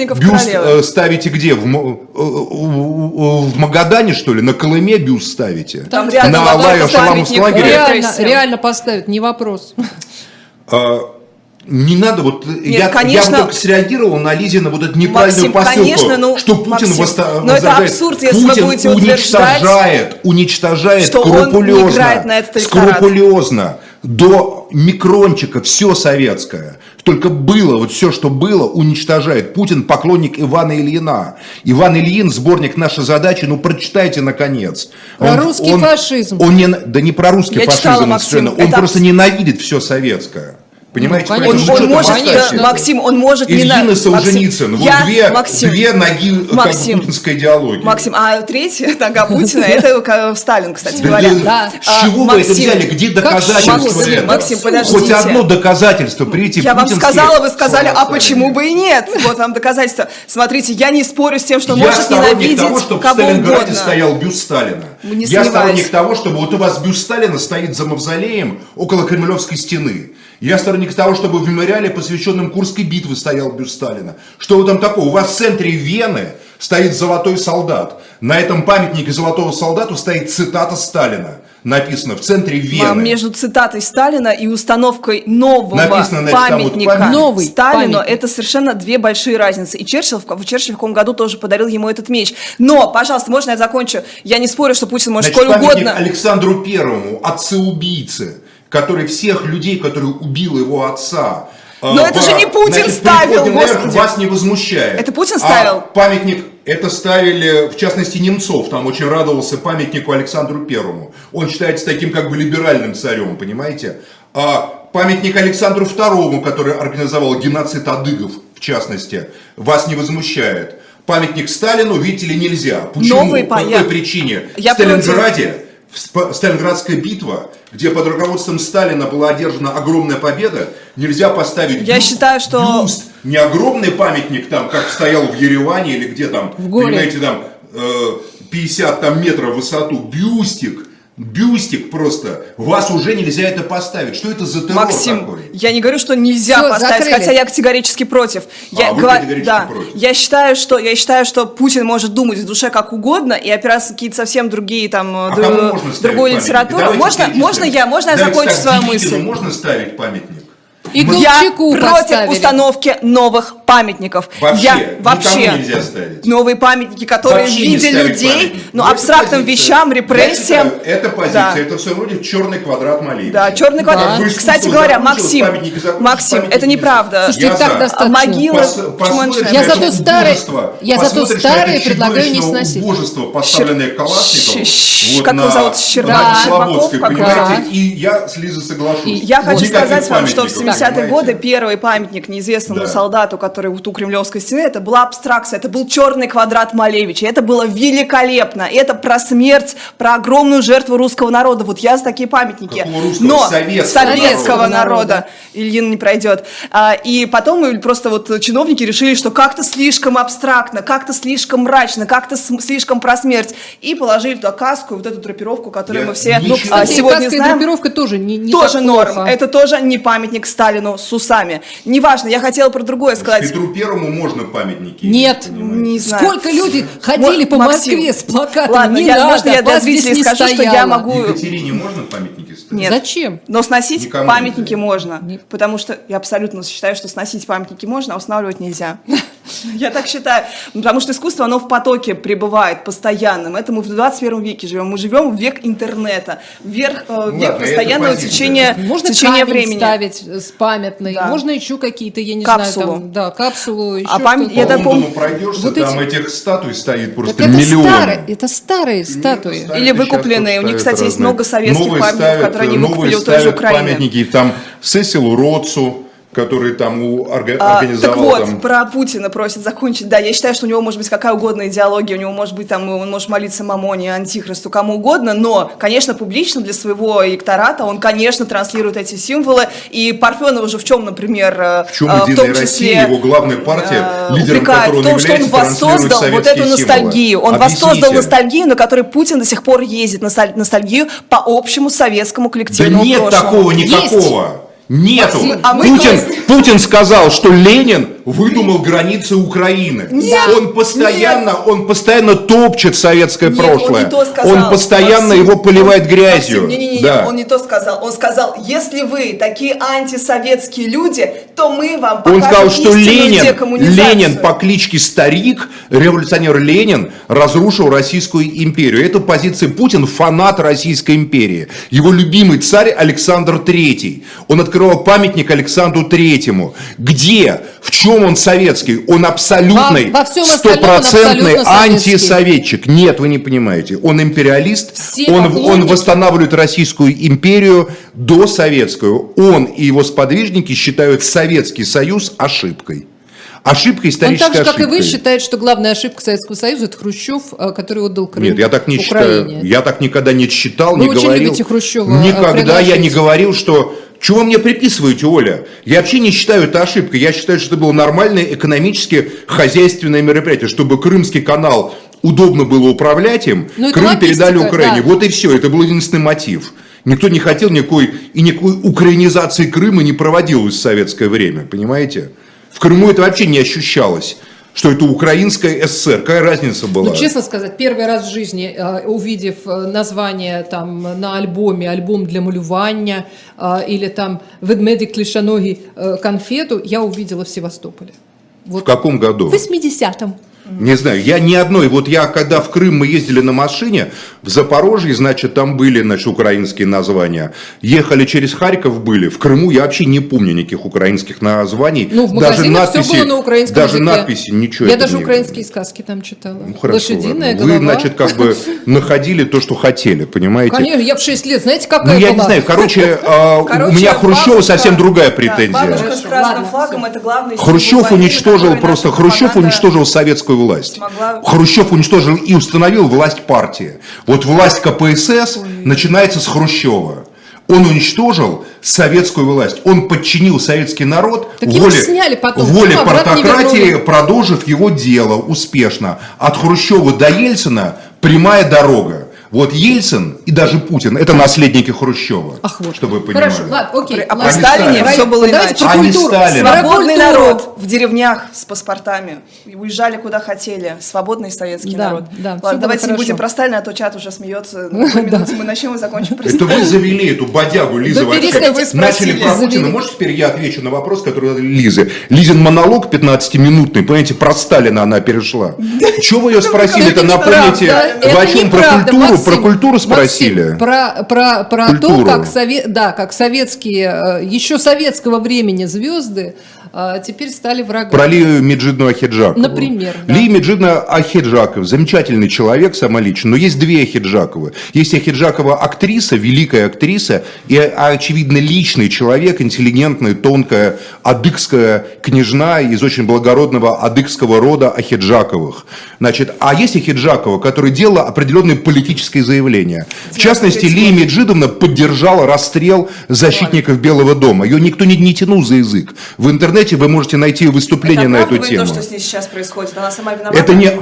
Speaker 3: королевы.
Speaker 2: э, ставите где? В, э, э, в Магадане, что ли? На Колыме бюст ставите?
Speaker 3: Там
Speaker 1: На
Speaker 3: рядом
Speaker 2: На Шаламу
Speaker 3: памятник
Speaker 2: лагере?
Speaker 1: Реально, реально поставить, не вопрос.
Speaker 2: А, Не надо, вот я,
Speaker 3: конечно.
Speaker 2: я бы только среагировал на Лизина вот эту неправильную
Speaker 3: Максим,
Speaker 2: посылку,
Speaker 3: конечно, ну,
Speaker 2: что Путин
Speaker 3: Максим, но это
Speaker 2: возрождает.
Speaker 3: абсурд, если вы
Speaker 2: Путин
Speaker 3: будете утверждать,
Speaker 2: уничтожает, уничтожает
Speaker 3: что он
Speaker 2: скрупулезно,
Speaker 3: играет на этот электорат.
Speaker 2: скрупулезно до микрончика все советское. Только было, вот все, что было, уничтожает. Путин поклонник Ивана Ильина. Иван Ильин, сборник «Наша задача», ну прочитайте наконец.
Speaker 1: Про русский фашизм.
Speaker 2: Он не, да не про русский
Speaker 3: Я читала,
Speaker 2: фашизм,
Speaker 3: Максим,
Speaker 2: совершенно. он
Speaker 3: это
Speaker 2: просто ненавидит все советское. Понимаете?
Speaker 1: Ну, конечно.
Speaker 3: Он,
Speaker 2: что
Speaker 3: он может, э, Максим, он может не
Speaker 2: Ильин
Speaker 3: на-
Speaker 2: и Солженицын.
Speaker 3: Максим,
Speaker 2: Вот
Speaker 3: я-
Speaker 2: две,
Speaker 3: Максим,
Speaker 2: две ноги как бы,
Speaker 3: Максим,
Speaker 2: путинской идеологии.
Speaker 3: Максим, а третья нога Путина, это как Сталин, кстати говоря.
Speaker 1: Да.
Speaker 2: С
Speaker 3: А,
Speaker 2: чего вы это взяли? Где
Speaker 1: как
Speaker 2: доказательства
Speaker 3: Максим,
Speaker 2: этого?
Speaker 3: Максим, подождите.
Speaker 2: Хоть одно доказательство. Прийти
Speaker 3: Я вам сказала, вы сказали, а почему бы и нет? Вот вам доказательство. Смотрите, я не спорю с тем, что
Speaker 2: Я
Speaker 3: может
Speaker 2: сторонник
Speaker 3: ненавидеть
Speaker 2: того, чтобы в
Speaker 3: кого
Speaker 2: Сталинграде
Speaker 3: угодно.
Speaker 2: стоял бюст Сталина.
Speaker 3: Не
Speaker 2: Я
Speaker 3: сомневаюсь.
Speaker 2: сторонник того, чтобы вот у вас бюст Сталина стоит за мавзолеем около Кремлевской стены. Я сторонник того, чтобы в мемориале, посвященном Курской битве, стоял бюст Сталина. Что вы там такого? У вас в центре Вены стоит золотой солдат. На этом памятнике золотого солдату стоит цитата Сталина. Написано в центре Вены.
Speaker 3: А Между цитатой Сталина и установкой нового
Speaker 2: Написано, значит, там вот
Speaker 3: памятника
Speaker 2: памятник.
Speaker 1: Новый
Speaker 3: Сталину
Speaker 1: памятник.
Speaker 3: это совершенно две большие разницы. И Черчилль в, в Черчилль в каком году тоже подарил ему этот меч. Но, пожалуйста, можно я закончу? Я не спорю, что Путин может
Speaker 2: Значит,
Speaker 3: сколь угодно.
Speaker 2: Александру Первому, отце-убийце, который всех людей, которые убил его отца. э,
Speaker 3: Но это же не Путин ставил,
Speaker 2: «Переходе наверх»
Speaker 3: господи.
Speaker 2: вас не возмущает.
Speaker 3: Это Путин
Speaker 2: А
Speaker 3: ставил?
Speaker 2: памятник, это ставили, в частности, Немцов, там очень радовался памятнику Александру Первому. Он считается таким как бы либеральным царем, понимаете? А памятник Александру Второму, который организовал геноцид адыгов, в частности, вас не возмущает. Памятник Сталину, видите ли, нельзя. Почему?
Speaker 3: Новый
Speaker 2: По какой
Speaker 3: памят-
Speaker 2: причине?
Speaker 3: Я
Speaker 2: в Сталинграде, в Сп- Сталинградская битва, где под руководством Сталина была одержана огромная победа, нельзя поставить
Speaker 3: Я считаю, что-
Speaker 2: бюст, не огромный памятник там, как стоял в Ереване или где там,
Speaker 1: В горе.
Speaker 2: понимаете, там э, 50 там, метров в высоту, бюстик, бюстик просто, вас уже нельзя это поставить. Что это за террор
Speaker 3: Максим,
Speaker 2: такой?
Speaker 3: я не говорю, что нельзя
Speaker 1: Всё,
Speaker 3: поставить,
Speaker 1: закрыли.
Speaker 3: хотя я категорически против. Я,
Speaker 2: А, вы
Speaker 3: гова-
Speaker 2: категорически
Speaker 3: да,
Speaker 2: против.
Speaker 3: я считаю, что я считаю, что Путин может думать в душе как угодно и опираться на какие-то совсем другие там
Speaker 2: А
Speaker 3: д-
Speaker 2: кому можно
Speaker 3: другую литературу.
Speaker 2: Давайте
Speaker 3: Можно, можно я, можно я
Speaker 2: Давайте
Speaker 3: закончу
Speaker 2: так,
Speaker 3: свою мысль?
Speaker 2: можно ставить памятник?
Speaker 1: И
Speaker 3: Я
Speaker 1: Колчаку
Speaker 3: против
Speaker 1: поставили.
Speaker 3: установки новых памятников.
Speaker 2: Вообще,
Speaker 3: я
Speaker 2: никому
Speaker 3: вообще
Speaker 2: нельзя ставить.
Speaker 3: новые памятники, которые
Speaker 2: Вообще
Speaker 3: в виде людей,
Speaker 2: памятник.
Speaker 3: ну
Speaker 2: Это
Speaker 3: абстрактным
Speaker 2: позиция.
Speaker 3: вещам, репрессиям.
Speaker 2: Я считаю, Это позиция,
Speaker 3: Да.
Speaker 2: это в своем роде черный квадрат Малевича.
Speaker 3: Да, черный квадрат.
Speaker 2: Бы
Speaker 3: Кстати говоря, Максим, Максим, это
Speaker 2: не
Speaker 3: неправда.
Speaker 1: Слушайте,
Speaker 2: Я
Speaker 1: так
Speaker 2: за.
Speaker 1: достаточно.
Speaker 3: Могилы,
Speaker 2: Пос- посмотришь
Speaker 1: Я
Speaker 2: на
Speaker 1: зато
Speaker 2: убожество,
Speaker 1: я зато
Speaker 2: это
Speaker 1: предлагаю не сносить.
Speaker 2: убожество, поставленное вот
Speaker 3: как
Speaker 2: на,
Speaker 3: его зовут?
Speaker 1: Да.
Speaker 3: Щербаков,
Speaker 2: понимаете? И я с Лизой соглашусь.
Speaker 3: Я хочу сказать вам, что в
Speaker 2: памятников,
Speaker 3: 70-е годы первый памятник неизвестному
Speaker 2: Да.
Speaker 3: солдату, который вот у Кремлевской стены, это была абстракция, это был черный квадрат Малевича, это было великолепно, это про смерть, про огромную жертву русского народа, вот я за такие памятники. Но
Speaker 2: Советского
Speaker 3: советского
Speaker 1: народа.
Speaker 3: народа, Ильин не пройдет. А, и потом мы просто вот чиновники решили, что как-то слишком абстрактно, как-то слишком мрачно, как-то слишком про смерть, и положили туда каску и вот эту драпировку, которую
Speaker 2: Я
Speaker 3: мы все а,
Speaker 1: Кстати,
Speaker 3: сегодня
Speaker 1: каска и
Speaker 3: знаем.
Speaker 1: драпировка тоже не, не
Speaker 3: тоже
Speaker 1: так
Speaker 3: норм.
Speaker 1: плохо.
Speaker 3: Это тоже не памятник Сталину с усами. Неважно, я хотела про другое сказать.
Speaker 2: Петру Первому можно памятники.
Speaker 1: Нет.
Speaker 3: Не знаю.
Speaker 1: Сколько люди ходили
Speaker 3: Вот,
Speaker 1: по
Speaker 3: Максим,
Speaker 1: Москве с плакатами?
Speaker 3: Ладно,
Speaker 1: не
Speaker 3: я-
Speaker 1: надо,
Speaker 3: можно я для зрителей
Speaker 1: не
Speaker 3: скажу, что я
Speaker 1: стояло.
Speaker 3: могу-
Speaker 2: Екатерине можно памятники ставить?
Speaker 3: Нет.
Speaker 1: Зачем?
Speaker 3: Но сносить
Speaker 2: Никому
Speaker 3: памятники
Speaker 2: нельзя.
Speaker 3: можно.
Speaker 1: Не-
Speaker 3: Потому что я абсолютно считаю, что сносить памятники можно, а устанавливать нельзя. Я так считаю. Потому что искусство, оно в потоке пребывает постоянным. Это мы в 21 веке живем. Мы живем в век интернета, в век, э,
Speaker 2: Ну
Speaker 3: век
Speaker 2: ладно,
Speaker 3: постоянного течения,
Speaker 1: Можно
Speaker 3: течения времени.
Speaker 1: ставить с памятной,
Speaker 3: Да.
Speaker 1: можно еще какие-то, я не
Speaker 3: Капсулу.
Speaker 1: знаю, там, да, капсулу, еще
Speaker 3: память-
Speaker 1: что-то.
Speaker 3: я так помню,
Speaker 2: пройдешься,
Speaker 1: вот
Speaker 2: там
Speaker 1: эти-
Speaker 2: этих статуй стоит просто
Speaker 1: Так это
Speaker 2: миллионы.
Speaker 1: старые, это старые статуи.
Speaker 2: Нет,
Speaker 3: Или выкупленные. У них, кстати, есть
Speaker 2: разные.
Speaker 3: много советских
Speaker 2: Новые
Speaker 3: памятников,
Speaker 2: ставят,
Speaker 3: которые они
Speaker 2: новые
Speaker 3: выкупили у той же
Speaker 2: ставят
Speaker 3: Украины.
Speaker 2: памятники, там Сесилу Роцу, который там у, орга, а, организовал.
Speaker 3: Так вот,
Speaker 2: там...
Speaker 3: про Путина просит закончить. Да, я считаю, что у него может быть какая угодно идеология, у него может быть там, он может молиться Мамоне, Антихристу, кому угодно, но, конечно, публично для своего электората он, конечно, транслирует эти символы. И Парфенов уже в чем, например,
Speaker 2: э, в, чем э, в том числе... Россия, его главная партия, э, лидером которой
Speaker 3: в том, что он воссоздал вот эту ностальгию. Он Объясните. воссоздал ностальгию, на которой Путин до сих пор ездит, ностальгию по общему советскому коллективному
Speaker 2: Да нет
Speaker 3: прошлому.
Speaker 2: такого никакого. Есть. Нету.
Speaker 3: А мы,
Speaker 2: Путин,
Speaker 3: есть...
Speaker 2: Путин сказал, что Ленин выдумал границы Украины.
Speaker 3: Нет,
Speaker 2: он постоянно, нет. он постоянно топчет советское
Speaker 3: нет,
Speaker 2: прошлое.
Speaker 3: Он, не то сказал.
Speaker 2: он постоянно Максим, его поливает грязью.
Speaker 3: Максим, не, не, не, да. он не то сказал. Он сказал, если вы такие антисоветские люди, то мы вам покажем
Speaker 2: Он сказал, что Ленин, Ленин по кличке Старик, революционер Ленин, разрушил Российскую империю. Это позиция Путин, фанат Российской империи. Его любимый царь Александр III. Он открывал памятник Александру Третьему. Где? В чем он советский? Он абсолютный, стопроцентный антисоветчик. Нет, вы не понимаете. Он империалист, он, он восстанавливает Российскую империю до советскую. Он и его сподвижники считают Советский Союз ошибкой. Ошибка историческая Он
Speaker 1: так же,
Speaker 2: ошибкой.
Speaker 1: как и вы, считает, что главная ошибка Советского Союза – это Хрущев, э, который отдал Крым
Speaker 2: Нет, я так не
Speaker 1: Украине.
Speaker 2: считаю. Я так никогда не считал,
Speaker 1: вы
Speaker 2: не
Speaker 1: очень
Speaker 2: говорил.
Speaker 1: любите Хрущева э,
Speaker 2: Никогда я не говорил, что чего вы мне приписываете, Оля? Я вообще не считаю это ошибкой. Я считаю, что это было нормальное экономически хозяйственное мероприятие, чтобы Крымский канал удобно было управлять им, ну, Крым передали Украине. Да. Вот и все. Это был единственный мотив. Никто не хотел никакой, и никакой украинизации Крыма не проводилось в советское время, понимаете? В Крыму это вообще не ощущалось что это украинская ССР. Какая разница была?
Speaker 1: Ну, честно сказать, первый раз в жизни, э, увидев э, название там на альбоме, альбом для малювания, э, или там «Ведмедик клишаноги» конфету, я увидела в Севастополе.
Speaker 2: Вот. В каком году?
Speaker 1: В 80-м.
Speaker 2: Не знаю, я ни одной. Вот я, когда в Крым мы ездили на машине, в Запорожье, значит, там были, значит, украинские названия. Ехали через Харьков были. В Крыму я вообще не помню никаких украинских названий.
Speaker 1: Ну, в даже надписи, все было на украинском
Speaker 2: Даже
Speaker 1: языке.
Speaker 2: надписи, ничего.
Speaker 1: Я даже украинские сказки там читала.
Speaker 2: Ну, хорошо,
Speaker 1: Лошадиная
Speaker 2: голова. Вы, значит, как бы находили то, что хотели, понимаете?
Speaker 1: Конечно, я в 6 лет, знаете, какая
Speaker 2: Ну, я
Speaker 1: была?
Speaker 2: не знаю, короче, а, у меня Хрущева совсем другая претензия.
Speaker 3: Бабушка с красным флагом, это главный
Speaker 2: Хрущев уничтожил просто, Хрущев уничтожил советскую власть. Хрущев уничтожил и установил власть партии. Вот власть КПСС начинается с Хрущева. Он уничтожил советскую власть. Он подчинил советский народ
Speaker 1: так
Speaker 2: воле,
Speaker 1: сняли потом.
Speaker 2: воле партократии, продолжив его дело успешно. От Хрущева до Ельцина прямая дорога. Вот Ельцин и даже Путин – это наследники Хрущева,
Speaker 1: Ах, вот.
Speaker 2: чтобы вы понимали.
Speaker 1: Хорошо, ладно, окей.
Speaker 3: А
Speaker 1: при
Speaker 3: Сталине все было иначе.
Speaker 1: про
Speaker 2: Они
Speaker 1: культуру.
Speaker 2: Сталин.
Speaker 3: Свободный народ в деревнях с паспортами. Уезжали куда хотели. Свободный советский
Speaker 1: Да,
Speaker 3: народ.
Speaker 1: да,
Speaker 3: Ладно, давайте не будем про Сталина, а то чат уже смеется. Минуты мы начнем и закончим про
Speaker 2: Это вы завели эту бодягу, Лиза. Начали про Путина. Может, теперь я отвечу на вопрос, который задали Лизы. Лизин монолог 15-минутный, понимаете, про Сталина она перешла. Чего вы ее спросили? Это напомните, вы о чем про культуру?
Speaker 1: Максим.
Speaker 2: Про культуру
Speaker 1: Максим,
Speaker 2: спросили?
Speaker 1: Про, про, про то, как, сове, да, как советские, э, еще советского времени звезды теперь стали врагами.
Speaker 2: Про Лию Меджидну Ахиджакову.
Speaker 1: Например, да.
Speaker 2: Лия Меджидна Ахиджаков, замечательный человек самолично, но есть две Ахиджаковы. Есть Ахиджакова актриса, великая актриса, и, а, очевидно, личный человек, интеллигентная, тонкая, адыгская княжна из очень благородного адыгского рода Ахиджаковых. Значит, а есть Ахиджакова, которая делала определенные политические заявления. В частности, Лия Меджидовна поддержала расстрел защитников Белого дома. Ее никто не, не тянул за язык. В интернете вы можете найти выступление на эту тему.
Speaker 3: то, что с ней сейчас происходит. Она сама виновата.
Speaker 2: Это не,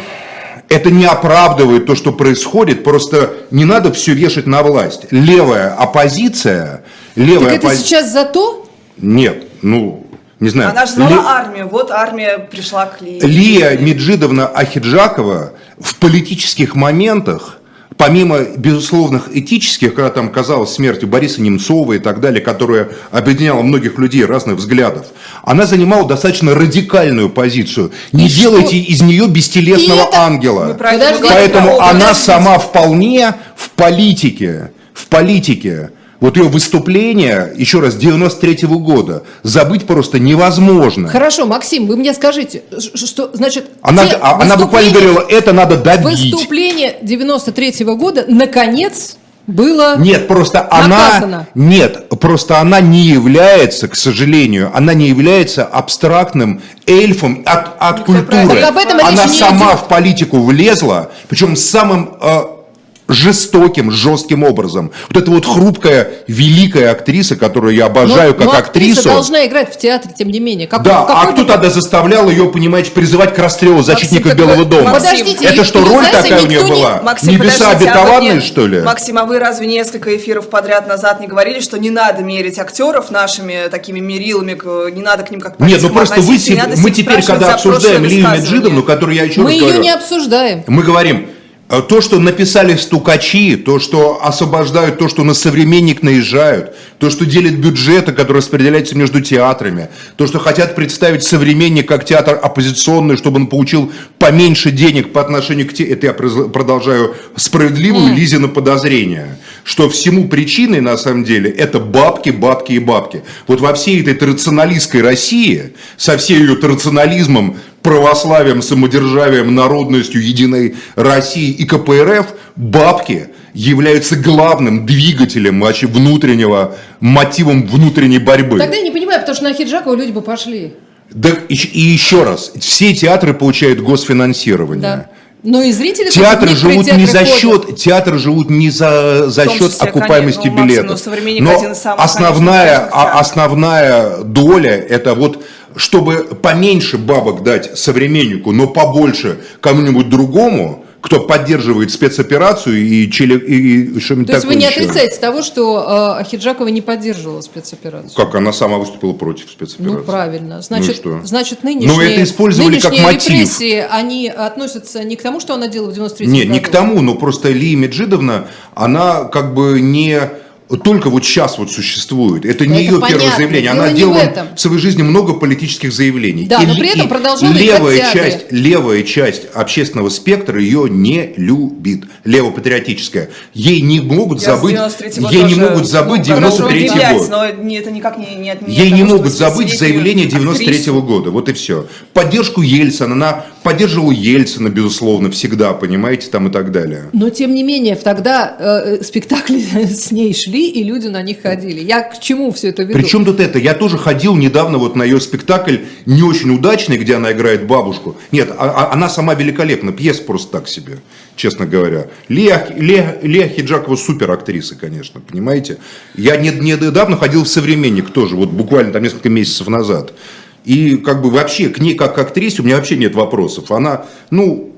Speaker 2: это не оправдывает то, что происходит, просто не надо все вешать на власть. Левая оппозиция, левая
Speaker 1: Так это
Speaker 2: оппози-
Speaker 1: сейчас за то?
Speaker 2: Нет, ну, не знаю.
Speaker 3: Она же знала
Speaker 2: Ли-
Speaker 3: армию. Вот армия пришла к Лии.
Speaker 2: Лия Меджидовна Ахиджакова в политических моментах, помимо безусловных этических, когда там казалось смертью Бориса Немцова и так далее, которая объединяла многих людей разных взглядов, она занимала достаточно радикальную позицию. Не
Speaker 1: И
Speaker 2: делайте из нее бестелесного
Speaker 1: это-
Speaker 2: ангела.
Speaker 1: Подождите,
Speaker 2: Поэтому она сама вполне в политике, в политике, вот ее выступление, еще раз, 93 года, забыть просто невозможно.
Speaker 1: Хорошо, Максим, вы мне скажите, что значит...
Speaker 2: Она, а- она буквально говорила, это надо добить.
Speaker 1: Выступление 93 года, наконец, было
Speaker 2: Нет, просто наказано. она... Нет, просто она не является, к сожалению, она не является абстрактным эльфом от, от культуры. Она сама в политику влезла, причем самым... Э, жестоким, жестким образом. Вот эта вот хрупкая, великая актриса, которую я обожаю но, как но актрису.
Speaker 1: должна играть в театре, тем не менее.
Speaker 2: Как, да, а кто тогда заставлял ее, понимаете, призывать к расстрелу защитников Максим, Белого дома?
Speaker 3: Подождите,
Speaker 2: это что, роль такая у нее не... была?
Speaker 3: Максим, Небеса обетованные, а что ли? Максим, а вы разве несколько эфиров подряд назад не говорили, что не надо мерить актеров нашими такими мерилами, не надо к ним как
Speaker 2: Нет, ну просто вы, мы теперь, когда обсуждаем Лию Меджидовну, которую я еще
Speaker 1: мы
Speaker 2: раз
Speaker 1: говорю...
Speaker 2: Мы
Speaker 1: ее не обсуждаем.
Speaker 2: Мы говорим, то, что написали стукачи, то, что освобождают, то, что на современник наезжают, то, что делят бюджеты, которые распределяются между театрами, то, что хотят представить современник как театр оппозиционный, чтобы он получил поменьше денег по отношению к те, это я продолжаю справедливую mm. Лизину подозрение, что всему причиной на самом деле это бабки, бабки и бабки. Вот во всей этой традиционалистской России, со всей ее традиционализмом, православием, самодержавием, народностью единой России и КПРФ, бабки являются главным двигателем вообще внутреннего, мотивом внутренней борьбы.
Speaker 1: Тогда я не понимаю, потому что на Хиджакова люди бы пошли.
Speaker 2: Да, и, и еще раз, все театры получают госфинансирование. Да.
Speaker 1: Но и зрители
Speaker 2: театры живут не за счет, театры живут не за, за счет числе, окупаемости конечно, билетов. Но, но основная, а, основная доля это вот чтобы поменьше бабок дать современнику, но побольше кому-нибудь другому, кто поддерживает спецоперацию и, чили, и
Speaker 1: что-нибудь То есть вы не еще. отрицаете того, что э, Ахиджакова не поддерживала спецоперацию?
Speaker 2: Как она сама выступила против спецоперации?
Speaker 1: Ну правильно. Значит, ну, значит нынешние,
Speaker 2: но это использовали
Speaker 1: нынешние
Speaker 2: как мотив.
Speaker 1: репрессии, они относятся не к тому, что она делала в 93
Speaker 2: Нет, году? не к тому, но просто Ли Меджидовна, она как бы не только вот сейчас вот существует. Это не это ее понятно. первое заявление. Она делала в, в своей жизни много политических заявлений.
Speaker 1: Да, и, но при этом продолжала
Speaker 2: левая часть, левая часть общественного спектра ее не любит. Левопатриотическая. Ей не могут Я забыть, ей не могут забыть ну, 93 год.
Speaker 3: Но это никак не, не
Speaker 2: отменяет Ей не могут забыть заявление 93 -го года. Вот и все. Поддержку Ельцина. Она поддерживала Ельцина, безусловно, всегда, понимаете, там и так далее.
Speaker 1: Но тем не менее, тогда э, спектакли с ней шли шли, и люди на них ходили. Я к чему все это веду?
Speaker 2: Причем тут это? Я тоже ходил недавно вот на ее спектакль, не очень удачный, где она играет бабушку. Нет, а, а, она сама великолепна, пьеса просто так себе, честно говоря. Лея, Лея, Лея Хиджакова супер актриса, конечно, понимаете? Я не, недавно ходил в «Современник» тоже, вот буквально там несколько месяцев назад. И как бы вообще к ней как к актрисе у меня вообще нет вопросов. Она, ну,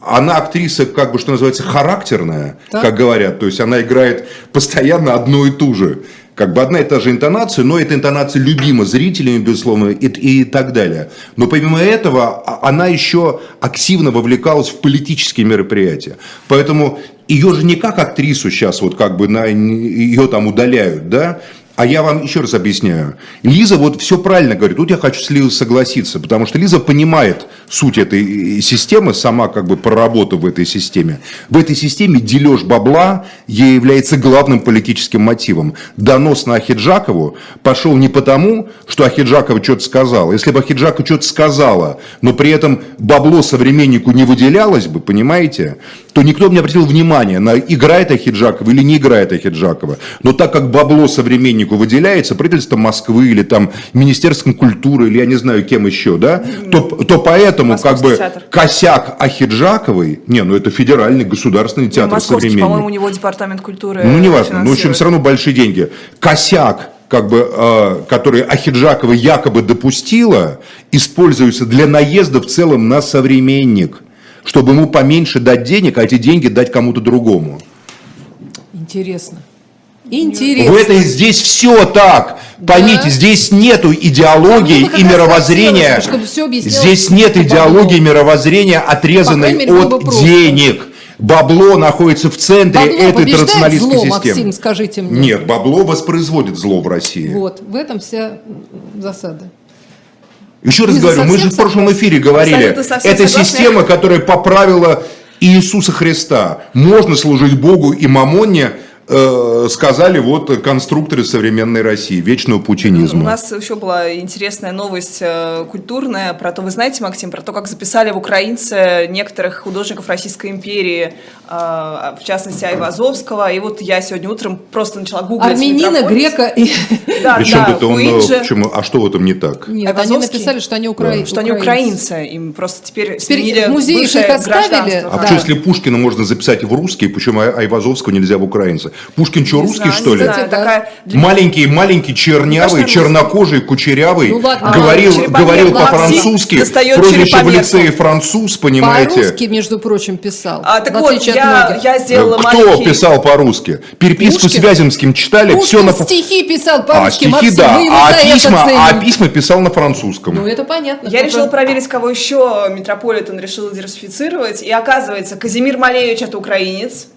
Speaker 2: она актриса, как бы, что называется, характерная, так. как говорят. То есть она играет постоянно одну и ту же. Как бы одна и та же интонация, но эта интонация любима зрителями, безусловно, и, и так далее. Но помимо этого, а, она еще активно вовлекалась в политические мероприятия. Поэтому ее же не как актрису сейчас, вот как бы на, ее там удаляют, да, а я вам еще раз объясняю. Лиза вот все правильно говорит. Тут я хочу с Лизой согласиться, потому что Лиза понимает суть этой системы, сама как бы проработав в этой системе. В этой системе дележ бабла ей является главным политическим мотивом. Донос на Ахиджакову пошел не потому, что Ахиджакова что-то сказала. Если бы Ахиджакова что-то сказала, но при этом бабло современнику не выделялось бы, понимаете, то никто бы не обратил внимания на играет Ахиджакова или не играет Ахиджакова. Но так как бабло современнику выделяется, правительство Москвы или там Министерством культуры или я не знаю кем еще, да, то, то поэтому как бы театр. косяк Ахиджаковой, не, ну это федеральный государственный театр ну, современный.
Speaker 3: по-моему, у него департамент культуры
Speaker 2: Ну, не важно, но в общем все равно большие деньги. Косяк как бы, э, который Ахиджакова якобы допустила, используется для наезда в целом на современник чтобы ему поменьше дать денег, а эти деньги дать кому-то другому.
Speaker 1: Интересно. Интересно.
Speaker 2: В этой здесь все так. Поймите, да? здесь нету идеологии и мировоззрения. Здесь нет идеологии и мировоззрения, отрезанной мере, от денег. Бабло находится в центре бабло этой традиционалистской зло, системы. Максим,
Speaker 1: скажите мне.
Speaker 2: Нет, бабло воспроизводит зло в России.
Speaker 1: Вот, в этом вся засада.
Speaker 2: Еще раз говорю, мы же в прошлом эфире говорили, это система, которая поправила Иисуса Христа. Можно служить Богу и Мамоне, сказали вот конструкторы современной России, вечного путинизма.
Speaker 3: У нас еще была интересная новость э, культурная про то, вы знаете, Максим, про то, как записали в украинцы некоторых художников Российской империи, э, в частности Айвазовского. И вот я сегодня утром просто начала гуглить.
Speaker 1: Армянина, грека и...
Speaker 2: Да, Причем да, это он, э, почему, а что в этом не так?
Speaker 1: Нет, они написали, что они укра... да.
Speaker 3: что они украинцы. Им просто теперь,
Speaker 1: теперь в музее их оставили.
Speaker 2: А да. что, если Пушкина можно записать в русский, почему Айвазовского нельзя в украинцы? Пушкин что, русский, знаю, что ли? Знаю, такая... Маленький, маленький, чернявый, ну, чернокожий, кучерявый, ну, ладно, говорил, а, говорил по-французски, прозвище в лицее француз, понимаете?
Speaker 1: По-русски, между прочим, писал.
Speaker 3: А, так вот, я, я сделала
Speaker 2: Кто маленький... писал по-русски? Переписку Пушкин? с Вяземским читали?
Speaker 1: Пушкин все на... стихи писал по-русски,
Speaker 2: а, стихи, да, а письма, а письма писал на французском.
Speaker 1: Ну, это понятно.
Speaker 3: Я решила проверить, кого еще Метрополитен решил диверсифицировать, и оказывается, Казимир Малевич – это украинец,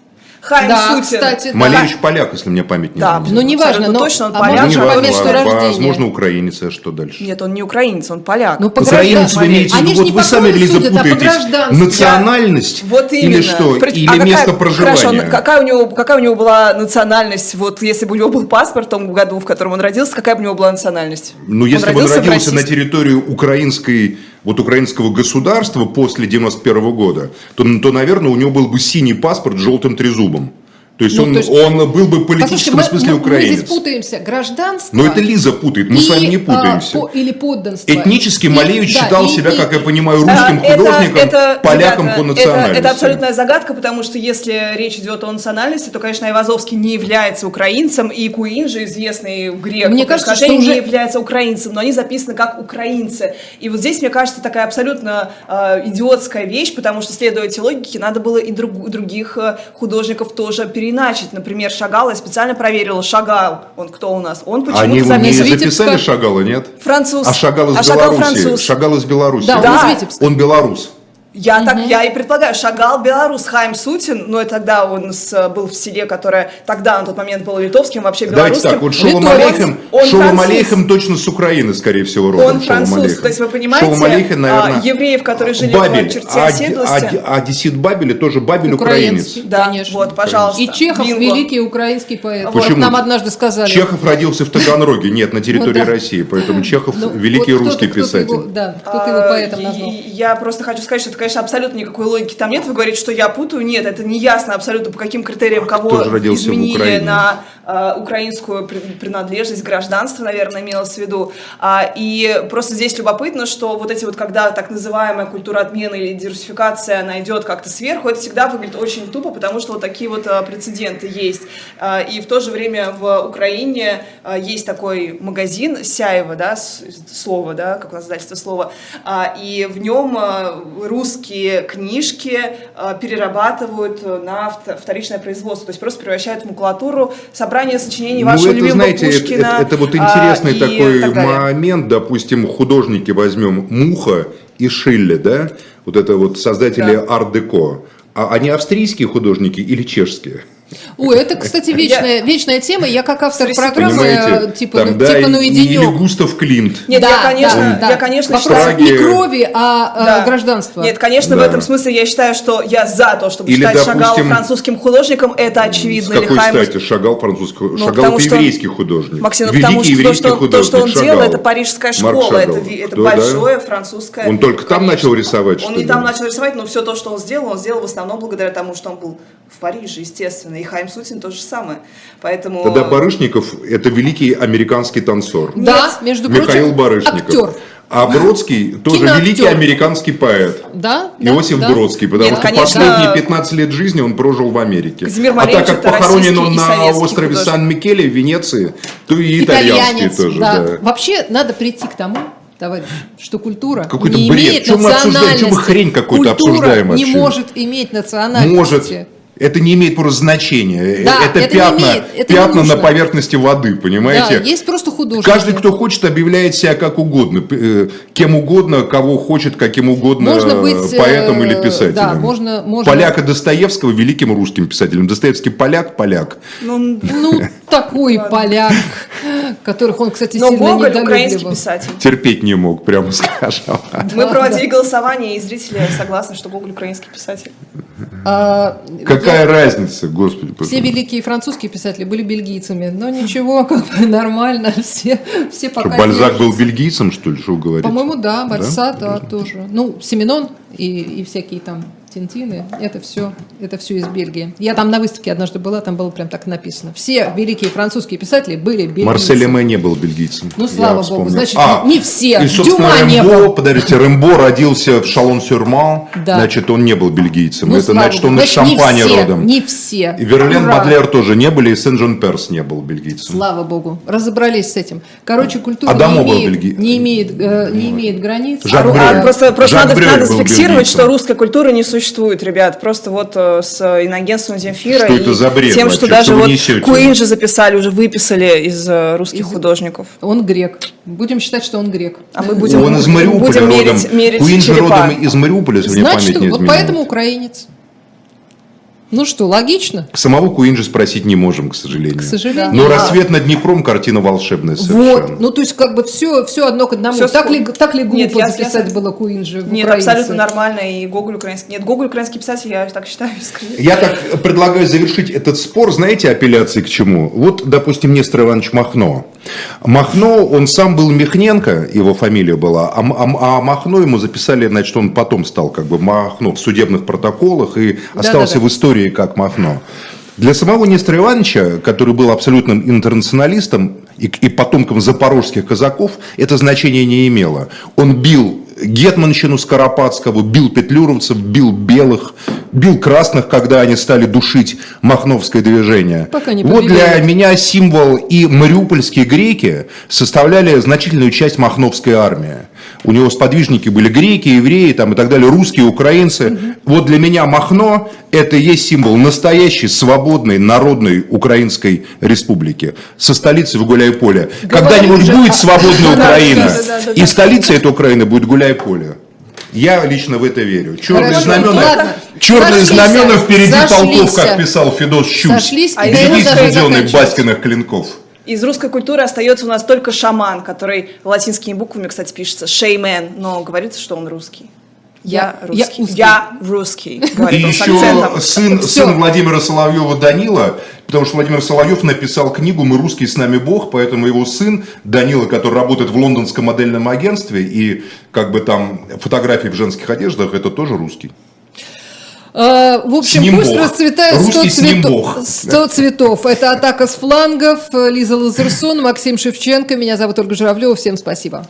Speaker 1: Хайм да, Сутин.
Speaker 2: кстати, Малевич да. поляк, если мне память не
Speaker 3: Да,
Speaker 1: ну неважно, но
Speaker 3: точно он
Speaker 1: а
Speaker 3: поляк.
Speaker 1: Можно
Speaker 2: по месту рождения. Возможно, украинец, а что дальше?
Speaker 3: Нет, он не украинец, он поляк.
Speaker 1: Ну, по
Speaker 2: украинец вы имеете в виду, вот вы сами, Лиза, путаетесь, а национальность
Speaker 3: вот
Speaker 2: или что,
Speaker 3: При...
Speaker 2: или а место
Speaker 3: какая...
Speaker 2: проживания?
Speaker 3: Хорошо, какая у, него, какая у него была национальность, вот если бы у него был паспорт в том году, в котором он родился, какая бы у него была национальность?
Speaker 2: Ну, если бы он родился на территории украинской вот украинского государства после 91 года, то, то, наверное, у него был бы синий паспорт с желтым трезубом. album. То есть, ну, он, то есть он был бы политическом мы, смысле мы, украинец. Мы
Speaker 1: здесь путаемся. Гражданство.
Speaker 2: Но это Лиза путает, мы и, с вами не а, путаемся.
Speaker 1: А, по, или подданство.
Speaker 2: Этнически и, Малевич да, считал и, себя, и, как я понимаю, русским а, художником, это, это, поляком ребята, по национальности.
Speaker 3: Это, это абсолютная загадка, потому что если речь идет о национальности, то, конечно, Айвазовский не является украинцем, и Куин же, известный грек,
Speaker 1: мне кажется, что
Speaker 3: уже... не является украинцем, но они записаны как украинцы. И вот здесь, мне кажется, такая абсолютно э, идиотская вещь, потому что, следуя этой логике, надо было и друг, других э, художников тоже переиначить. Например, например, Шагал, я специально проверила, Шагал, он кто у нас? Он почему-то
Speaker 2: Они
Speaker 3: записан...
Speaker 2: не записали Шагала, нет?
Speaker 3: Француз.
Speaker 2: А Шагал из а Беларуси. Шагал, француз. Шагал из Беларуси.
Speaker 1: Да,
Speaker 3: да.
Speaker 1: он из Витебска.
Speaker 2: Он белорус.
Speaker 3: Я угу. так, я и предполагаю, шагал белорус Хайм Сутин, но это тогда он с, был в селе, которое тогда на тот момент было литовским, вообще белорусским.
Speaker 2: Давайте так, вот Шолом Алейхем, Шолом Алейхем точно с Украины, скорее всего, родом.
Speaker 3: Он француз, то есть вы понимаете, Шолом Алейхем, наверное, а, евреев, которые жили
Speaker 2: Бабель,
Speaker 3: в черте а, оседлости.
Speaker 2: А, а, одессит Бабеля тоже Бабель украинец.
Speaker 3: Да, конечно. вот, пожалуйста.
Speaker 1: И Чехов
Speaker 3: Бинго.
Speaker 1: великий украинский поэт.
Speaker 2: Почему? Вот
Speaker 1: нам однажды сказали.
Speaker 2: Чехов родился в Таганроге, нет, на территории России, поэтому Чехов ну, великий русский писатель.
Speaker 1: Да, кто-то его поэтом назвал.
Speaker 3: Я просто хочу сказать, что конечно, абсолютно никакой логики там нет, вы говорите, что я путаю. Нет, это не ясно абсолютно, по каким критериям кого изменили на украинскую принадлежность, гражданство, наверное, имелось в виду. А, и просто здесь любопытно, что вот эти вот, когда так называемая культура отмены или диверсификация, она идет как-то сверху, это всегда выглядит очень тупо, потому что вот такие вот а, прецеденты есть. А, и в то же время в Украине а, есть такой магазин Сяева, да, слово, да, как у нас издательство слова, и в нем русские книжки перерабатывают на вторичное производство, то есть просто превращают в макулатуру, собрать собрание сочинений ну, вашего это, любимого знаете, Пушкина.
Speaker 2: Это, это вот интересный а, такой момент, допустим, художники возьмем Муха и Шилле, да, вот это вот создатели да. арт-деко. А они австрийские художники или чешские?
Speaker 1: Ой, это, кстати, вечная, вечная тема. Я как автор программы, э, типа, ну, типа ну и денек.
Speaker 2: Или Густав Клинт.
Speaker 3: Нет, да, я, конечно, да, я, конечно
Speaker 1: Вопрос считаю... не крови, а, а да. гражданства.
Speaker 3: Нет, конечно, да. в этом смысле я считаю, что я за то, чтобы Или, считать допустим, Шагала французским художником, это очевидно.
Speaker 2: С какой Или стати Шагал французский? Ну, Шагал это еврейский художник.
Speaker 3: Максим, ну, потому что то, что, то, что он Шагал. делал, это парижская школа, это, это да, большое да. французское.
Speaker 2: Он только там начал рисовать,
Speaker 3: Он не там начал рисовать, но все то, что он сделал, он сделал в основном благодаря тому, что он был в Париже, естественно. И Хайм Сутин тоже самое. Поэтому...
Speaker 2: Тогда Барышников – это великий американский танцор.
Speaker 1: Да, между
Speaker 2: прочим, Михаил Барышников.
Speaker 1: актер.
Speaker 2: А Бродский тоже Киноактер. великий американский поэт.
Speaker 1: Да?
Speaker 2: Иосиф
Speaker 1: да,
Speaker 2: Бродский, потому Нет, что конечно, последние 15 лет жизни он прожил в Америке.
Speaker 3: а
Speaker 2: так как похоронен он на острове Сан-Микеле в Венеции, то и итальянский Итальянец, тоже. Да. Да.
Speaker 1: Вообще надо прийти к тому, товарищ, что культура
Speaker 2: Какой-то
Speaker 1: не
Speaker 2: бред.
Speaker 1: имеет
Speaker 2: Чем национальности. Мы обсуждаем? Чем мы хрень какую-то обсуждаем
Speaker 1: вообще? не может иметь национальности.
Speaker 2: Может. Это не имеет просто значения. Да, это, это пятна, имеет, это пятна на поверхности воды, понимаете?
Speaker 1: Да, есть просто художник.
Speaker 2: Каждый, кто хочет, объявляет себя как угодно, э, кем угодно, кого хочет, каким угодно можно быть, поэтом или э, писателем. Да,
Speaker 1: можно, можно...
Speaker 2: Поляка Достоевского великим русским писателем. Достоевский поляк, поляк.
Speaker 1: Ну, ну такой поляк, которых он, кстати,
Speaker 3: Но
Speaker 1: сильно
Speaker 3: Гоголь украинский писатель.
Speaker 2: Терпеть не мог, прямо скажем.
Speaker 3: Мы проводили голосование, и зрители согласны, что Гоголь украинский писатель.
Speaker 2: А, Какая разница, господи.
Speaker 1: Все великие французские писатели были бельгийцами, но ничего, как бы нормально, все, все
Speaker 2: пока... Что, Бальзак был бельгийцем, что ли, что вы говорите?
Speaker 1: По-моему, да, Бальса, да, да тоже. Ну, Семенон и, и всякие там Тинтины, это все, это все из Бельгии. Я там на выставке однажды была, там было прям так написано. Все великие французские писатели были бельгийцы.
Speaker 2: Марсель Эме не был бельгийцем.
Speaker 1: Ну, слава богу, значит, а, не все.
Speaker 2: И, собственно, Дюма Рэмбо, не был. подождите, Рэмбо родился в Шалон-Сюрман, да. значит, он не был бельгийцем. Ну, это значит, он значит, из Шампани
Speaker 1: не все,
Speaker 2: родом.
Speaker 1: Не все.
Speaker 2: И Верлен Ура. Мадлер тоже не были, и Сен-Жон-Перс не был бельгийцем.
Speaker 1: Слава богу, разобрались с этим. Короче, культура Адамо не, имеет, бельги... не, имеет, э, не имеет границ.
Speaker 3: Жак а, просто просто Жак надо, надо зафиксировать, что русская культура не существует, ребят просто вот э, с иногенством Земфира.
Speaker 2: Что и это за бред?
Speaker 3: Тем,
Speaker 2: вообще?
Speaker 3: что даже вот Куин же записали, уже выписали из э, русских из... художников.
Speaker 1: Он грек. Будем считать, что он грек.
Speaker 2: А мы будем, он из Мариуполя будем родом. Мерить, мерить Куин же родом из Мариуполя, если
Speaker 1: Значит, мне память не вот поэтому украинец. Ну что, логично?
Speaker 2: Самого Куинджи спросить не можем, к сожалению.
Speaker 1: К сожалению.
Speaker 2: Но да. «Рассвет над Днепром» картина волшебная
Speaker 1: совершенно. Вот, ну то есть как бы все, все одно к одному. Все так, ли, так ли глупо Нет, я, записать я, было Куинджи
Speaker 3: в Нет, украинце? абсолютно нормально, и Гоголь украинский. Нет, Гоголь украинский писатель, я так считаю.
Speaker 2: Я так предлагаю завершить этот спор, знаете, апелляции к чему? Вот, допустим, Нестор Иванович Махно. Махно, он сам был Михненко, его фамилия была, а, а, а Махно ему записали, значит, он потом стал как бы Махно в судебных протоколах и остался да, да. в истории как Махно. Для самого Нестора Ивановича, который был абсолютным интернационалистом и, и потомком запорожских казаков, это значение не имело. Он бил Гетманщину Скоропадского, бил петлюровцев, бил белых, бил красных, когда они стали душить Махновское движение. Пока не вот для меня символ и мариупольские греки составляли значительную часть Махновской армии. У него сподвижники были греки, евреи там, и так далее, русские, украинцы. Угу. Вот для меня Махно – это и есть символ настоящей свободной народной украинской республики со столицей в Гуляй-Поле. Когда-нибудь будет свободная Украина, и столица этой Украины будет Гуляй-Поле. Я лично в это верю. Черные Хорошо, знамена, ладно. черные знамена впереди Сошлись. толков, как писал Федос Щусь. Сошлись, и впереди Баскиных клинков.
Speaker 3: Из русской культуры остается у нас только шаман, который латинскими буквами, кстати, пишется шеймен, но говорится, что он русский. Я, я русский. Я, я русский.
Speaker 2: Говорит И он еще сын, сын Владимира Соловьева Данила, потому что Владимир Соловьев написал книгу «Мы русские, с нами Бог», поэтому его сын Данила, который работает в лондонском модельном агентстве и как бы там фотографии в женских одеждах, это тоже русский.
Speaker 1: А, в общем, с пусть расцветает 100 цветов. 100 цветов. Это «Атака с флангов». Лиза Лазерсон, Максим Шевченко. Меня зовут Ольга Журавлева. Всем спасибо.